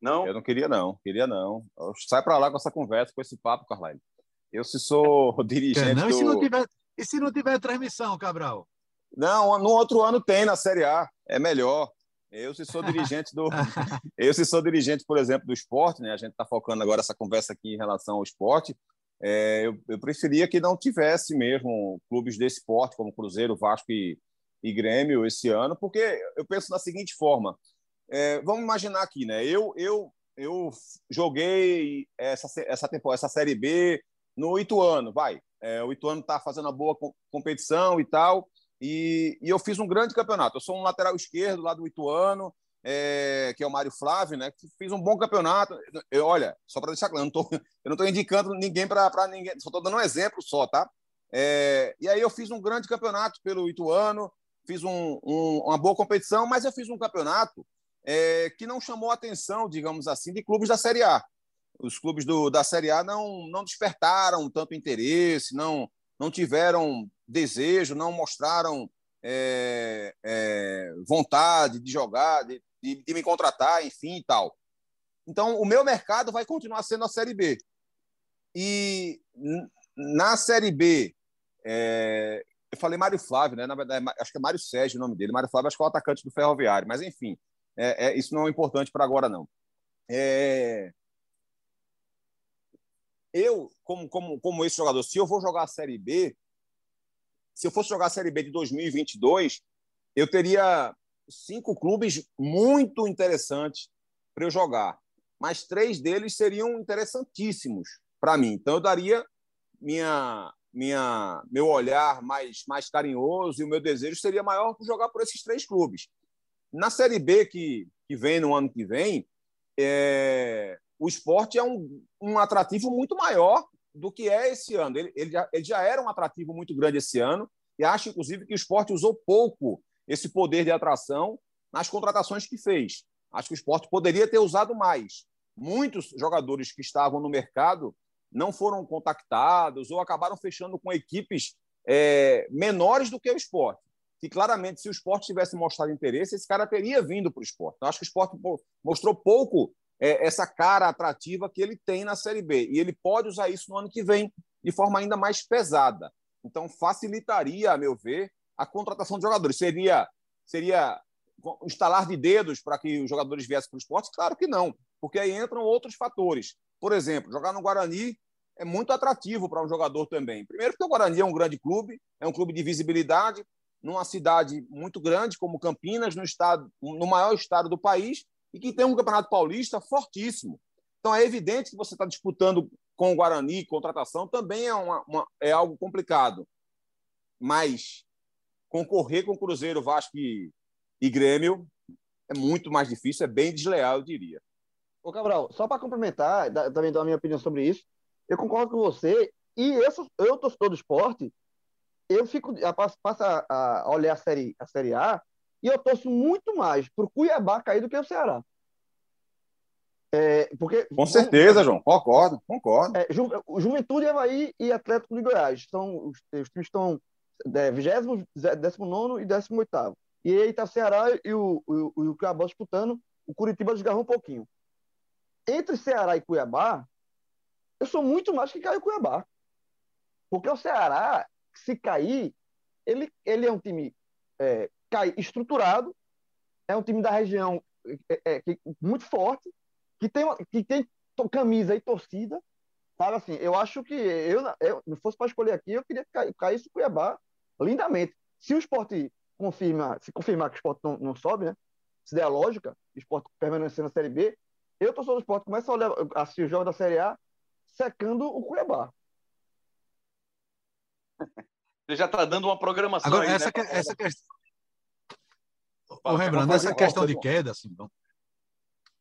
Não? Eu não queria, não. Queria, não. Sai para lá com essa conversa, com esse papo, Carlyle. Eu, se sou dirigente. Não, do... e, se não tiver, e se não tiver transmissão, Cabral? Não, no outro ano tem na Série A. É melhor. Eu, se sou dirigente do. eu, se sou dirigente, por exemplo, do esporte, né? A gente está focando agora essa conversa aqui em relação ao esporte. É, eu, eu, preferia que não tivesse mesmo clubes desse esporte, como Cruzeiro, Vasco e, e Grêmio, esse ano, porque eu penso da seguinte forma: é, vamos imaginar aqui, né? Eu, eu, eu joguei essa, essa temporada, essa Série B no Ituano, vai. É, o Ituano está fazendo uma boa competição e tal, e, e, eu fiz um grande campeonato. Eu sou um lateral esquerdo lá do Ituano, é, que é o Mário Flávio, né? Fiz um bom campeonato. Eu, olha, só para deixar claro, eu não estou indicando ninguém para ninguém, só estou dando um exemplo só, tá? É, e aí eu fiz um grande campeonato pelo Ituano, fiz um, um, uma boa competição, mas eu fiz um campeonato é, que não chamou a atenção, digamos assim, de clubes da Série A. Os clubes do, da Série A não, não despertaram tanto interesse, não, não tiveram desejo, não mostraram é, é, vontade de jogar, de, de, de, me contratar, enfim e tal. Então, o meu mercado vai continuar sendo a Série B. E na Série B, é, eu falei Mário Flávio, né? Na verdade, acho que é Mário Sérgio o nome dele. Mário Flávio acho que é o atacante do Ferroviário, mas enfim, é, é, isso não é importante para agora, não. É, eu, como, como, como esse jogador, se eu vou jogar a Série B, se eu fosse jogar a Série B de 2022, eu teria cinco clubes muito interessantes para eu jogar, mas três deles seriam interessantíssimos para mim. Então, eu daria minha, minha, meu olhar mais, mais carinhoso e o meu desejo seria maior por jogar por esses três clubes. Na Série B, que, que vem no ano que vem, é, o esporte é um, um atrativo muito maior do que é esse ano. Ele, ele, já, ele já era um atrativo muito grande esse ano, e acho, inclusive, que o esporte usou pouco esse poder de atração nas contratações que fez. Acho que o esporte poderia ter usado mais. Muitos jogadores que estavam no mercado não foram contactados ou acabaram fechando com equipes é, menores do que o esporte. Que claramente, se o esporte tivesse mostrado interesse, esse cara teria vindo para o esporte. Então, acho que o esporte mostrou pouco é, essa cara atrativa que ele tem na Série B. E ele pode usar isso no ano que vem de forma ainda mais pesada. Então, facilitaria, a meu ver, a contratação de jogadores. Seria, seria instalar de dedos para que os jogadores viessem para o esporte? Claro que não, porque aí entram outros fatores. Por exemplo, jogar no Guarani é muito atrativo para um jogador também. Primeiro, porque o Guarani é um grande clube, é um clube de visibilidade, numa cidade muito grande como Campinas, no, estado, no maior estado do país, e que tem um campeonato paulista fortíssimo. Então, é evidente que você está disputando com o Guarani, contratação, também é, uma, uma, é algo complicado. Mas concorrer com Cruzeiro, Vasco e, e Grêmio é muito mais difícil, é bem desleal, eu diria. Ô, Cabral, só para complementar, também dar a minha opinião sobre isso, eu concordo com você, e eu, eu torcedor do esporte, eu fico, passo, passo a, a, olhar a série, a série A, e eu torço muito mais para o Cuiabá cair do que o Ceará. É, porque, Com certeza, João, concordo, concordo. É, Ju, Juventude, Havaí e Atlético de Goiás. São, os, os times estão é, 20, 19 e 18. E aí está o Ceará e o, o, o Cuiabá disputando. O Curitiba desgarrou um pouquinho. Entre Ceará e Cuiabá, eu sou muito mais que cair o Cuiabá. Porque o Ceará, se cair, ele, ele é um time é, cai, estruturado, é um time da região é, é, muito forte, que tem, que tem camisa e torcida, sabe assim, eu acho que eu, eu não fosse para escolher aqui, eu queria cair, cair esse Cuiabá lindamente. Se o esporte confirma, se confirmar que o esporte não, não sobe, né? Se der a lógica, o esporte permanecer na Série B, eu, torcedor do esporte, começo a olhar assistir o jogo da Série A secando o Cuiabá. Você já está dando uma programação. Agora, aí, essa, né? que, essa questão. Ô, Rembrandt, essa questão de queda, assim, então,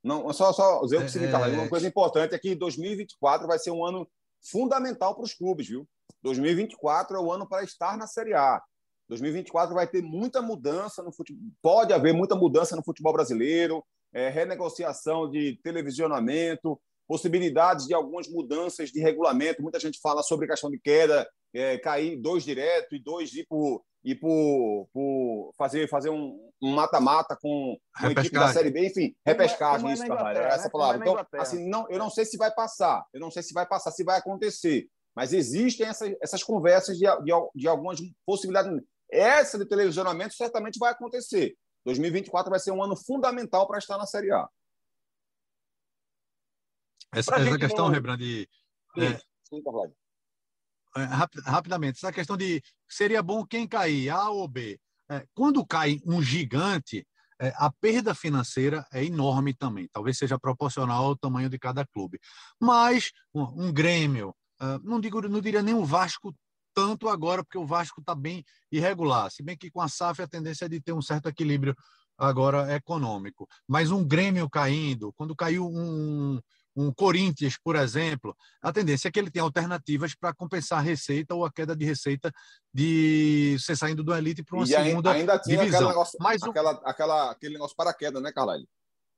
não, só, só dizer o seguinte, é... uma coisa importante é que 2024 vai ser um ano fundamental para os clubes, viu? 2024 é o ano para estar na Série A. 2024 vai ter muita mudança no futebol, pode haver muita mudança no futebol brasileiro, é, renegociação de televisionamento, possibilidades de algumas mudanças de regulamento. Muita gente fala sobre questão de queda, é, cair dois direto e dois ir por, ir por, por fazer, fazer um mata-mata com uma equipe da Série B, enfim, repescagem, é, isso, Carvalho, é essa né? palavra. Então, assim, não, eu não sei se vai passar, eu não sei se vai passar, se vai acontecer, mas existem essas, essas conversas de, de, de algumas possibilidades. Essa de televisionamento certamente vai acontecer. 2024 vai ser um ano fundamental para estar na Série A. Essa, essa questão, não... De. É, sim, Carvalho. É, rapidamente, essa questão de seria bom quem cair, A ou B. É, quando cai um gigante, é, a perda financeira é enorme também, talvez seja proporcional ao tamanho de cada clube. Mas um, um Grêmio, uh, não, digo, não diria nem o Vasco tanto agora, porque o Vasco está bem irregular, se bem que com a SAF a tendência é de ter um certo equilíbrio agora econômico. Mas um Grêmio caindo, quando caiu um, um Corinthians, por exemplo, a tendência é que ele tenha alternativas para compensar a receita ou a queda de receita de você saindo do elite para uma e segunda ainda tinha divisão. Negócio, Mas aquela, aquela, aquele negócio paraquedas, né, Carlalho?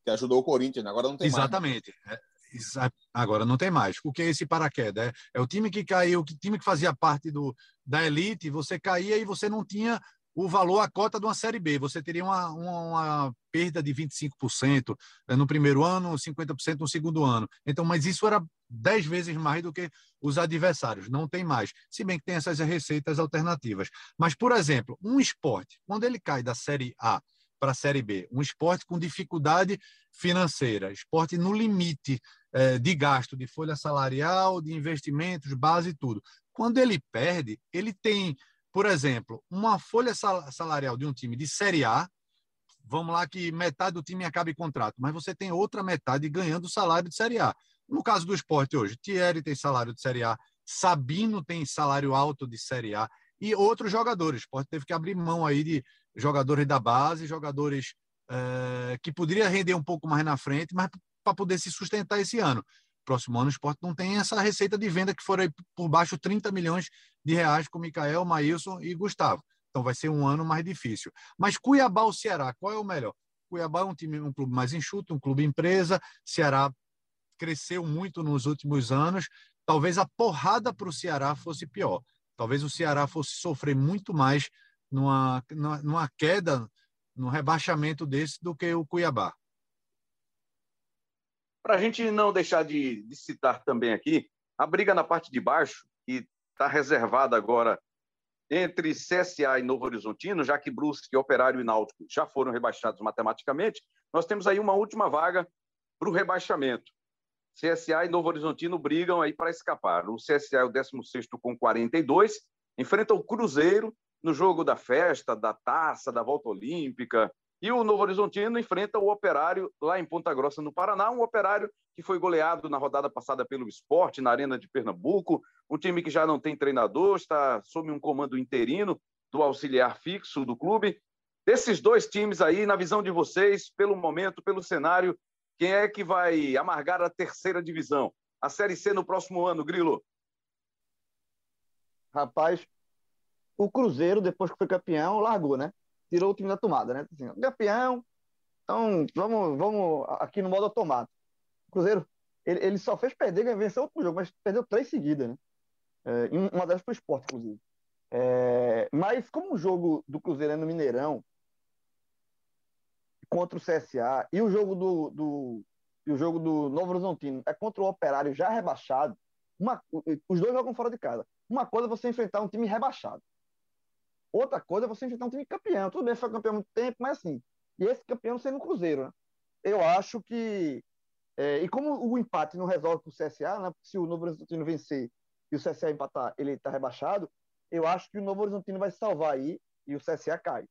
Que ajudou o Corinthians, né? agora não tem Exatamente. mais. Exatamente. É, agora não tem mais. O que é esse paraquedas? É, é o time que caiu, o time que fazia parte do, da elite, você caía e você não tinha o valor, a cota de uma Série B. Você teria uma, uma, uma perda de 25% né, no primeiro ano, 50% no segundo ano. Então, mas isso era 10 vezes mais do que os adversários. Não tem mais. Se bem que tem essas receitas alternativas. Mas, por exemplo, um esporte, quando ele cai da Série A para a Série B, um esporte com dificuldade financeira, esporte no limite é, de gasto, de folha salarial, de investimentos, base e tudo. Quando ele perde, ele tem por exemplo, uma folha salarial de um time de Série A, vamos lá que metade do time acaba em contrato, mas você tem outra metade ganhando salário de Série A. No caso do esporte hoje, Thierry tem salário de Série A, Sabino tem salário alto de Série A e outros jogadores. O esporte teve que abrir mão aí de jogadores da base, jogadores é, que poderia render um pouco mais na frente, mas para poder se sustentar esse ano próximo ano o esporte não tem essa receita de venda que for por baixo 30 milhões de reais com Micael, Maílson e Gustavo. Então vai ser um ano mais difícil. Mas Cuiabá ou Ceará, qual é o melhor? Cuiabá é um time, um clube mais enxuto, um clube empresa. Ceará cresceu muito nos últimos anos. Talvez a porrada para o Ceará fosse pior. Talvez o Ceará fosse sofrer muito mais numa, numa queda, no rebaixamento desse do que o Cuiabá. Para a gente não deixar de, de, citar também aqui, a briga na parte de baixo, está reservada agora entre CSA e Novo Horizontino, já que Brusque, Operário e Náutico já foram rebaixados matematicamente, nós temos aí uma última vaga para o rebaixamento. CSA e Novo Horizontino brigam aí para escapar. O CSA é o 16 com 42, enfrenta o Cruzeiro no jogo da festa, da taça, da volta olímpica, e o Novo Horizontino enfrenta o Operário lá em Ponta Grossa, no Paraná, um Operário que foi goleado na rodada passada pelo Esporte, na Arena de Pernambuco, um time que já não tem treinador, está sob um comando interino do auxiliar fixo do clube. Desses dois times aí, na visão de vocês, pelo momento, pelo cenário, quem é que vai amargar a terceira divisão? A Série C no próximo ano, Grilo? Rapaz, o Cruzeiro, depois que foi campeão, largou, né? Tirou o time da tomada, né? Assim, campeão, então vamos, vamos aqui no modo automático. O Cruzeiro, ele, ele só fez perder, venceu outro jogo, mas perdeu três seguidas, né? É, uma delas foi o esporte, inclusive. É, mas como o jogo do Cruzeiro é no Mineirão contra o CSA e o jogo do, do e o jogo do Novo Horizontino é contra o Operário já rebaixado, uma, os dois jogam fora de casa. Uma coisa é você enfrentar um time rebaixado. Outra coisa é você enfrentar um time campeão. Tudo bem, foi campeão há muito tempo, mas assim. E esse campeão sendo o Cruzeiro, né? Eu acho que. É, e como o empate não resolve para o CSA, né? Se o Novo Horizontino vencer e o CSA empatar, ele está rebaixado. Eu acho que o Novo Horizontino vai salvar aí e o CSA cai.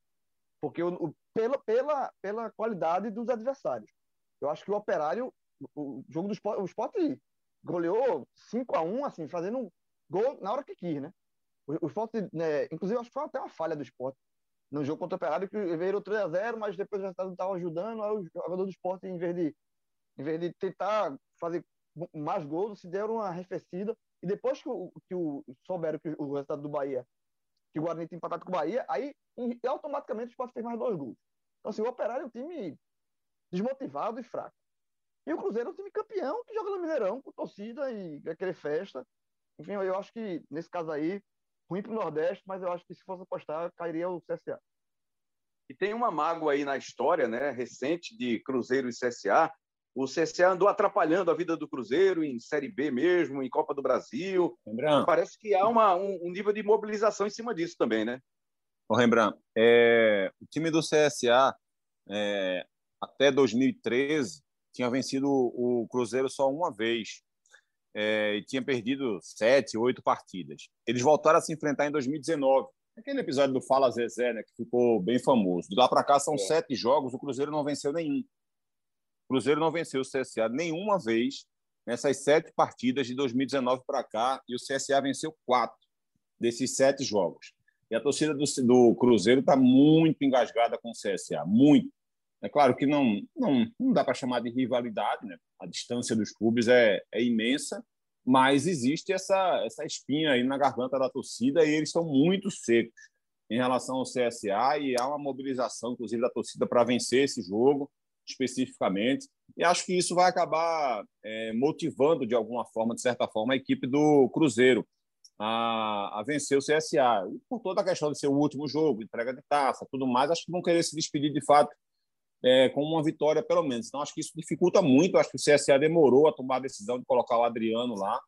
Porque o, o, pela, pela, pela qualidade dos adversários. Eu acho que o Operário, o, o jogo do esporte, o esporte goleou 5 a 1 assim, fazendo um gol na hora que quis, né? O, esporte, né, inclusive, acho que foi até uma falha do esporte no jogo contra o Operário, que veio 3x0, mas depois o resultado estava ajudando. Aí o jogador do esporte, em vez de, em vez de tentar fazer mais gols, se deram uma arrefecida. E depois que, o, que o, souberam que o resultado do Bahia, que o Guarani tinha empatado com o Bahia, aí automaticamente o esporte fez mais dois gols. Então, assim, o Operário é um time desmotivado e fraco. E o Cruzeiro é um time campeão que joga no Mineirão, com torcida e querer festa. Enfim, eu acho que nesse caso aí, ruim para o Nordeste, mas eu acho que se fosse apostar, cairia o CSA. E tem uma mágoa aí na história, né, recente de Cruzeiro e CSA. O CSA andou atrapalhando a vida do Cruzeiro em Série B mesmo, em Copa do Brasil. Rembrandt. Parece que há uma, um, um, nível de mobilização em cima disso também, né? Ô, Rembrandt, é, o time do CSA, é, até 2013, tinha vencido o Cruzeiro só uma vez é, e tinha perdido sete, oito partidas. Eles voltaram a se enfrentar em 2019. Aquele episódio do Fala Zezé, né, que ficou bem famoso. De lá para cá são é. sete jogos, o Cruzeiro não venceu nenhum. O Cruzeiro não venceu o CSA nenhuma vez nessas sete partidas de 2019 para cá e o CSA venceu quatro desses sete jogos. E a torcida do, do Cruzeiro está muito engasgada com o CSA, muito. É claro que não, não, não dá para chamar de rivalidade, né? A distância dos clubes é, é imensa, mas existe essa, essa espinha aí na garganta da torcida e eles estão muito secos em relação ao CSA e há uma mobilização, inclusive, da torcida para vencer esse jogo especificamente. E acho que isso vai acabar é, motivando, de alguma forma, de certa forma, a equipe do Cruzeiro a, a, vencer o CSA. E por toda a questão de ser o último jogo, entrega de taça, tudo mais, acho que vão querer se despedir de fato é, com uma vitória, pelo menos. Então, acho que isso dificulta muito. Acho que o CSA demorou a tomar a decisão de colocar o Adriano lá.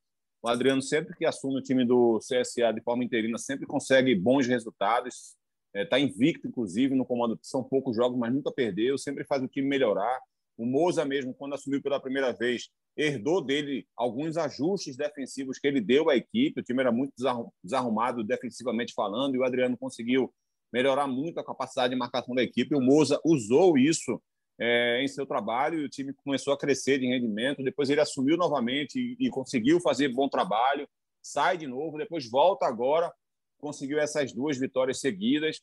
O Adriano, sempre que assume o time do CSA de forma interina, sempre consegue bons resultados. Está é, tá invicto, inclusive, no comando. São poucos jogos, mas nunca perdeu. Sempre faz o time melhorar. O Moza mesmo, quando assumiu pela primeira vez, herdou dele alguns ajustes defensivos que ele deu à equipe. O time era muito desarrumado defensivamente falando e o Adriano conseguiu melhorar muito a capacidade de marcação da equipe. O Moza usou isso é, em seu trabalho e o time começou a crescer de rendimento. Depois ele assumiu novamente e, e conseguiu fazer bom trabalho. Sai de novo, depois volta agora, conseguiu essas duas vitórias seguidas.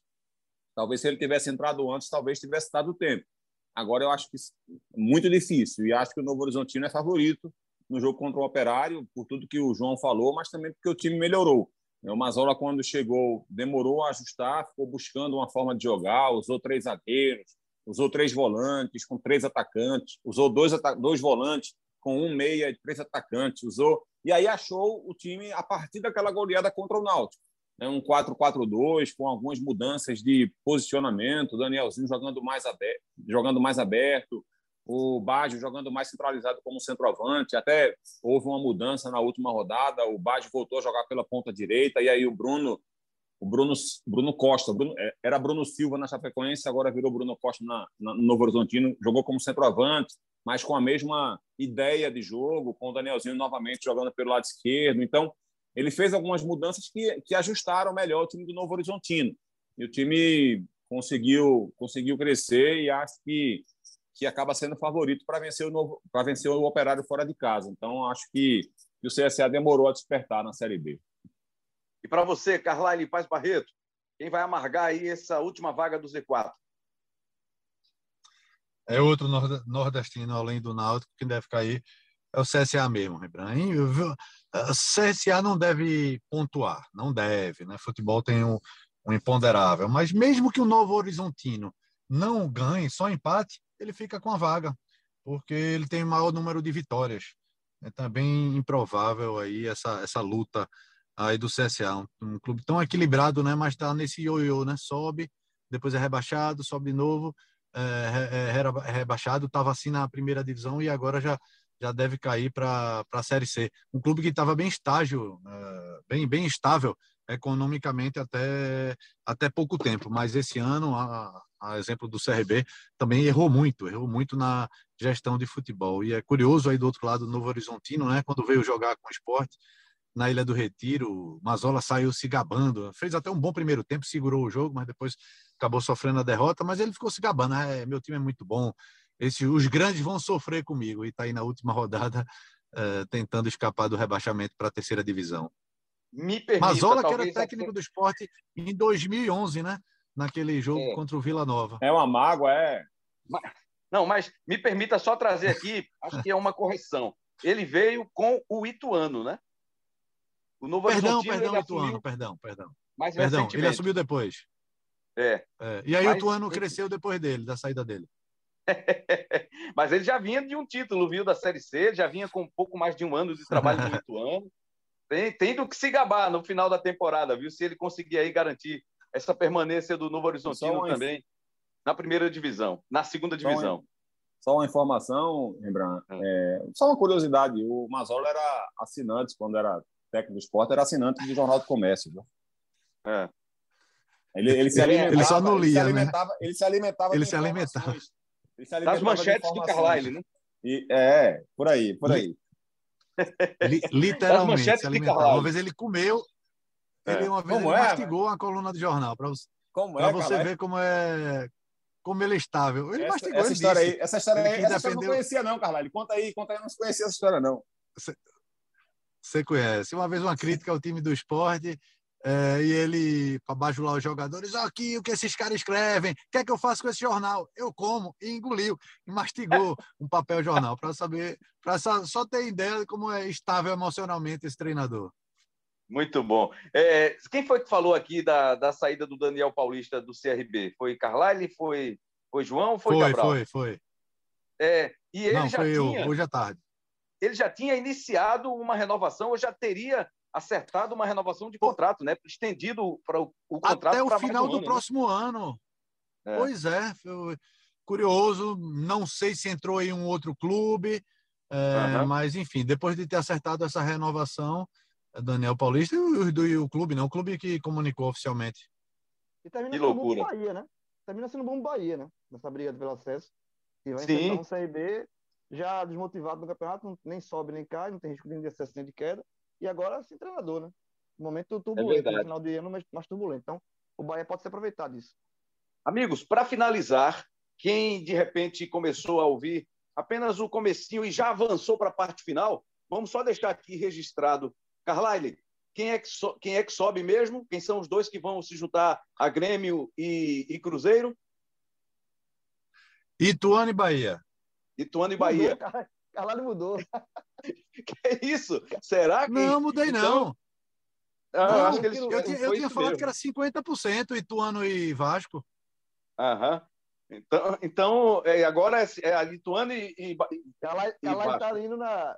Talvez se ele tivesse entrado antes, talvez tivesse dado tempo. Agora eu acho que é muito difícil e acho que o Novo Horizontino é favorito no jogo contra o Operário, por tudo que o João falou, mas também porque o time melhorou. O Mazola, quando chegou, demorou a ajustar, ficou buscando uma forma de jogar, usou três zagueiros, usou três volantes com três atacantes, usou dois, dois volantes com um meia e três atacantes, usou e aí achou o time a partir daquela goleada contra o Náutico. Né? Um 4-4-2 com algumas mudanças de posicionamento, Danielzinho jogando mais aberto, jogando mais aberto, o Baggio jogando mais centralizado como centroavante. Até houve uma mudança na última rodada, o Baggio voltou a jogar pela ponta direita e aí o Bruno o Bruno, Bruno Costa, Bruno, é, era Bruno Silva na Chapecoense, agora virou Bruno Costa na, na, no Novo Horizontino, jogou como centroavante, mas com a mesma ideia de jogo, com o Danielzinho novamente jogando pelo lado esquerdo. Então, ele fez algumas mudanças que, que ajustaram melhor o time do Novo Horizontino. E o time conseguiu, conseguiu crescer e acho que, que acaba sendo favorito para vencer o novo para vencer o Operário fora de casa. Então, acho que, que o CSA demorou a despertar na Série B. E para você, Carlyle Paz Barreto, quem vai amargar aí essa última vaga do Z4? É outro nordestino, além do Náutico, que deve cair, é o CSA mesmo, Rembrandt. O CSA não deve pontuar, não deve, né? Futebol tem um, um imponderável, mas mesmo que o Novo Horizontino não ganhe, só empate, ele fica com a vaga, porque ele tem maior número de vitórias. É também improvável aí essa, essa luta aí do CSA, um, um clube tão equilibrado, né? Mas está nesse ioiô, né? Sobe, depois é rebaixado, sobe de novo, é, é, é rebaixado, estava assim na primeira divisão e agora já já deve cair para a Série C. Um clube que estava bem estágio, é, bem bem estável economicamente até até pouco tempo, mas esse ano a, a exemplo do CRB também errou muito, errou muito na gestão de futebol. E é curioso aí do outro lado, Novo Horizontino, né? Quando veio jogar com o esporte, na Ilha do Retiro. Mazola saiu se gabando, fez até um bom primeiro tempo, segurou o jogo, mas depois acabou sofrendo a derrota. Mas ele ficou se gabando: ah, é, meu time é muito bom, esse, os grandes vão sofrer comigo. E está aí na última rodada uh, tentando escapar do rebaixamento para a terceira divisão. Me permita, Mazola, que era técnico do esporte em 2011, né? Naquele jogo é. contra o Vila Nova. É uma mágoa, é. Não, mas me permita só trazer aqui, acho que é uma correção. Ele veio com o Ituano, né? O Novo perdão, perdão, Ituano, assumiu... perdão, perdão. Mais perdão, ele assumiu depois. É. é. E aí Mas... o Ituano cresceu depois dele, da saída dele. Mas ele já vinha de um título, viu, da Série C, já vinha com um pouco mais de um ano de trabalho no Ituano. Tem, tem do que se gabar no final da temporada, viu? Se ele conseguir aí garantir essa permanência do Novo Horizontino uma... também na primeira divisão, na segunda divisão. Só uma informação, Rembrandt, é. é, só uma curiosidade, o Mazola era assinante quando era técnico do esporte, era assinante do Jornal do Comércio. Viu? É. Ele, ele, se alimentava, ele só não lia, ele se alimentava, né? Ele se alimentava. Ele se alimentava. Ele se alimentava das manchetes do Carlyle, né? E, é, por aí, por aí. Literalmente se alimentava. Uma vez ele comeu, ele, é. uma vez ele é, mastigou uma coluna de jornal para você, como é, você ver como é como ele é estável. Ele essa, mastigou, essa história aí, essa história aí, essa defendeu... eu não conhecia não, Carlyle. Conta aí, conta aí, eu não conhecia essa história não. Você conhece. Uma vez uma crítica ao time do esporte, é, e ele, para bajular os jogadores, aqui o que esses caras escrevem, o que é que eu faço com esse jornal? Eu como, e engoliu, e mastigou um papel jornal, para saber, para só ter ideia de como é estável emocionalmente esse treinador. Muito bom. É, quem foi que falou aqui da, da saída do Daniel Paulista do CRB? Foi Carlyle? Foi, foi João? Foi, foi Cabral? Foi, foi. É, e ele Não, já foi tinha, eu, hoje à tarde. Ele já tinha iniciado uma renovação, ou já teria acertado uma renovação de contrato, né? Estendido para o, o contrato até o final do ano, próximo né? ano. É. Pois é, curioso. Não sei se entrou em um outro clube, é, uhum. mas enfim, depois de ter acertado essa renovação, Daniel Paulista e o, do, e o clube, não, né? o clube que comunicou oficialmente. E termina que loucura. Bahia, né? Termina sendo bom Bahia, né? Nessa briga pelo acesso. E vai enfrentar um CRB já desmotivado no campeonato, nem sobe nem cai, não tem risco de acesso nem de queda. E agora sem treinador, né? Momento turbulento, é no final de ano, mas mais turbulento. Então, o Bahia pode se aproveitar disso. Amigos, para finalizar, quem de repente começou a ouvir apenas o comecinho e já avançou para a parte final, vamos só deixar aqui registrado. Carlyle, quem é, que so, quem é que sobe mesmo? Quem são os dois que vão se juntar a Grêmio e, e Cruzeiro? Ituano e Bahia. Ituano e Bahia. Carlyle mudou. que é isso? Será que. Não, mudei então... não. Ah, não, acho que eles, eu, eu, eu tinha falado mesmo. que era 50% Ituano e Vasco. Aham. Então, então é, agora é, é a Lituano e, e, e ela está indo na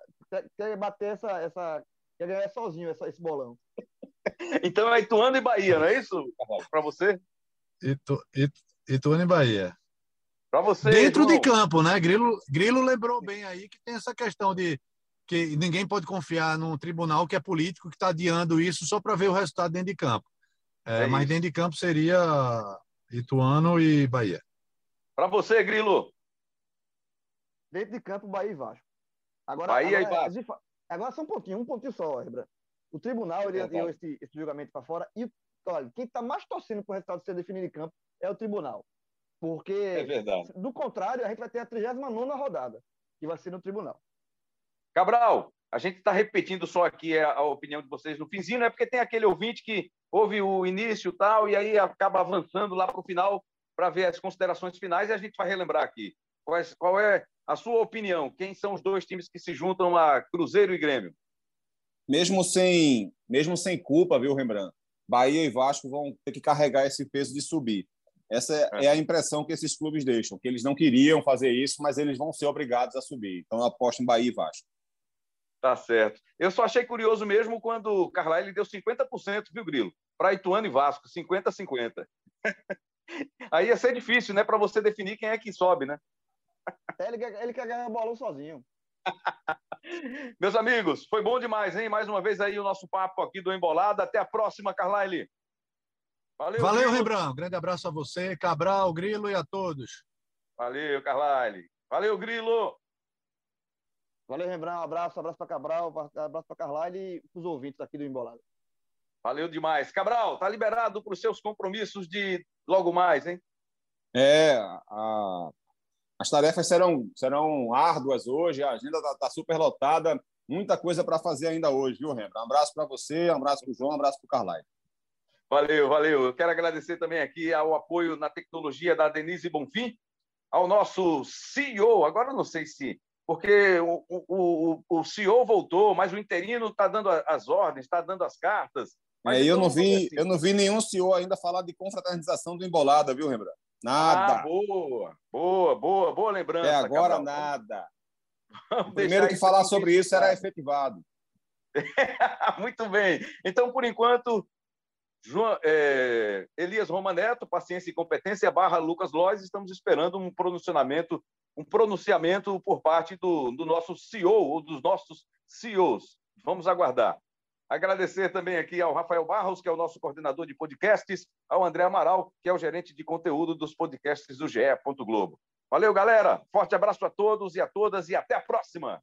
quer bater essa essa quer ganhar sozinho essa, esse bolão. então é Ituano e Bahia, não é isso? Para você? Itu, Itu, Ituano e Bahia. Para você. Dentro de campo, né? Grilo, Grilo lembrou bem aí que tem essa questão de que ninguém pode confiar num tribunal que é político que está adiando isso só para ver o resultado dentro de campo. É, é mas dentro de campo seria Ituano e Bahia. Para você, Grilo. Dentro de campo, Bahia e Vasco. Agora, Bahia agora, e Vasco. Agora só um pontinho, um pontinho só, Rebra. O tribunal ele é, esse, esse julgamento para fora e olha, quem está mais torcendo para o resultado ser definido em campo é o tribunal. Porque, é do contrário, a gente vai ter a 39 rodada, que vai ser no tribunal. Cabral, a gente está repetindo só aqui a, a, opinião de vocês no finzinho, é porque tem aquele ouvinte que ouve o início tal, e aí acaba avançando lá para o final para ver as considerações finais e a gente vai relembrar aqui. Qual é, qual é, a sua opinião? Quem são os dois times que se juntam a Cruzeiro e Grêmio? Mesmo sem, mesmo sem culpa, viu, Rembrandt? Bahia e Vasco vão ter que carregar esse peso de subir. Essa é, é a impressão que esses clubes deixam, que eles não queriam fazer isso, mas eles vão ser obrigados a subir. Então, eu aposto em Bahia e Vasco. Tá certo. Eu só achei curioso mesmo quando o Carlyle deu 50%, viu, Grilo? Para Ituano e Vasco, 50-50. Aí ia ser difícil, né, para você definir quem é que sobe, né? Ele quer, ele quer ganhar bolão sozinho. Meus amigos, foi bom demais, hein? Mais uma vez aí o nosso papo aqui do Embolada. Até a próxima, Carlyle. Valeu, Valeu Rembrandt. Grande abraço a você, Cabral, Grilo e a todos. Valeu, Carlyle. Valeu, Grilo. Valeu, Rembrandt. Um abraço, um abraço para Cabral, um abraço para Carlyle e para os ouvintes aqui do Embolado. Valeu demais. Cabral, tá liberado para os seus compromissos de logo mais, hein? É, a... as tarefas serão, serão árduas hoje, a agenda está tá super lotada, muita coisa para fazer ainda hoje, viu, Rembrandt? Um abraço para você, um abraço para o João, um abraço para o Carlyle. Valeu, valeu. Eu quero agradecer também aqui ao apoio na tecnologia da Denise Bonfim, ao nosso CEO, agora não sei se porque o, o, o, CEO voltou, mas o interino está dando as ordens, está dando as cartas. Mas é, eu não vi, assim. eu não vi nenhum CEO ainda falar de confraternização do Embolada, viu, Rembrandt? Nada. Ah, boa, boa, boa, boa lembrança. Até agora Cabral. nada. o primeiro que falar sobre isso será efetivado. Muito bem. Então, por enquanto, João, é, Elias Romaneto, paciência e competência, barra Lucas Lois, estamos esperando um pronunciamento um pronunciamento por parte do, do nosso CEO ou dos nossos CEOs. Vamos aguardar. Agradecer também aqui ao Rafael Barros, que é o nosso coordenador de podcasts, ao André Amaral, que é o gerente de conteúdo dos podcasts do GE. Globo. Valeu, galera. Forte abraço a todos e a todas e até a próxima.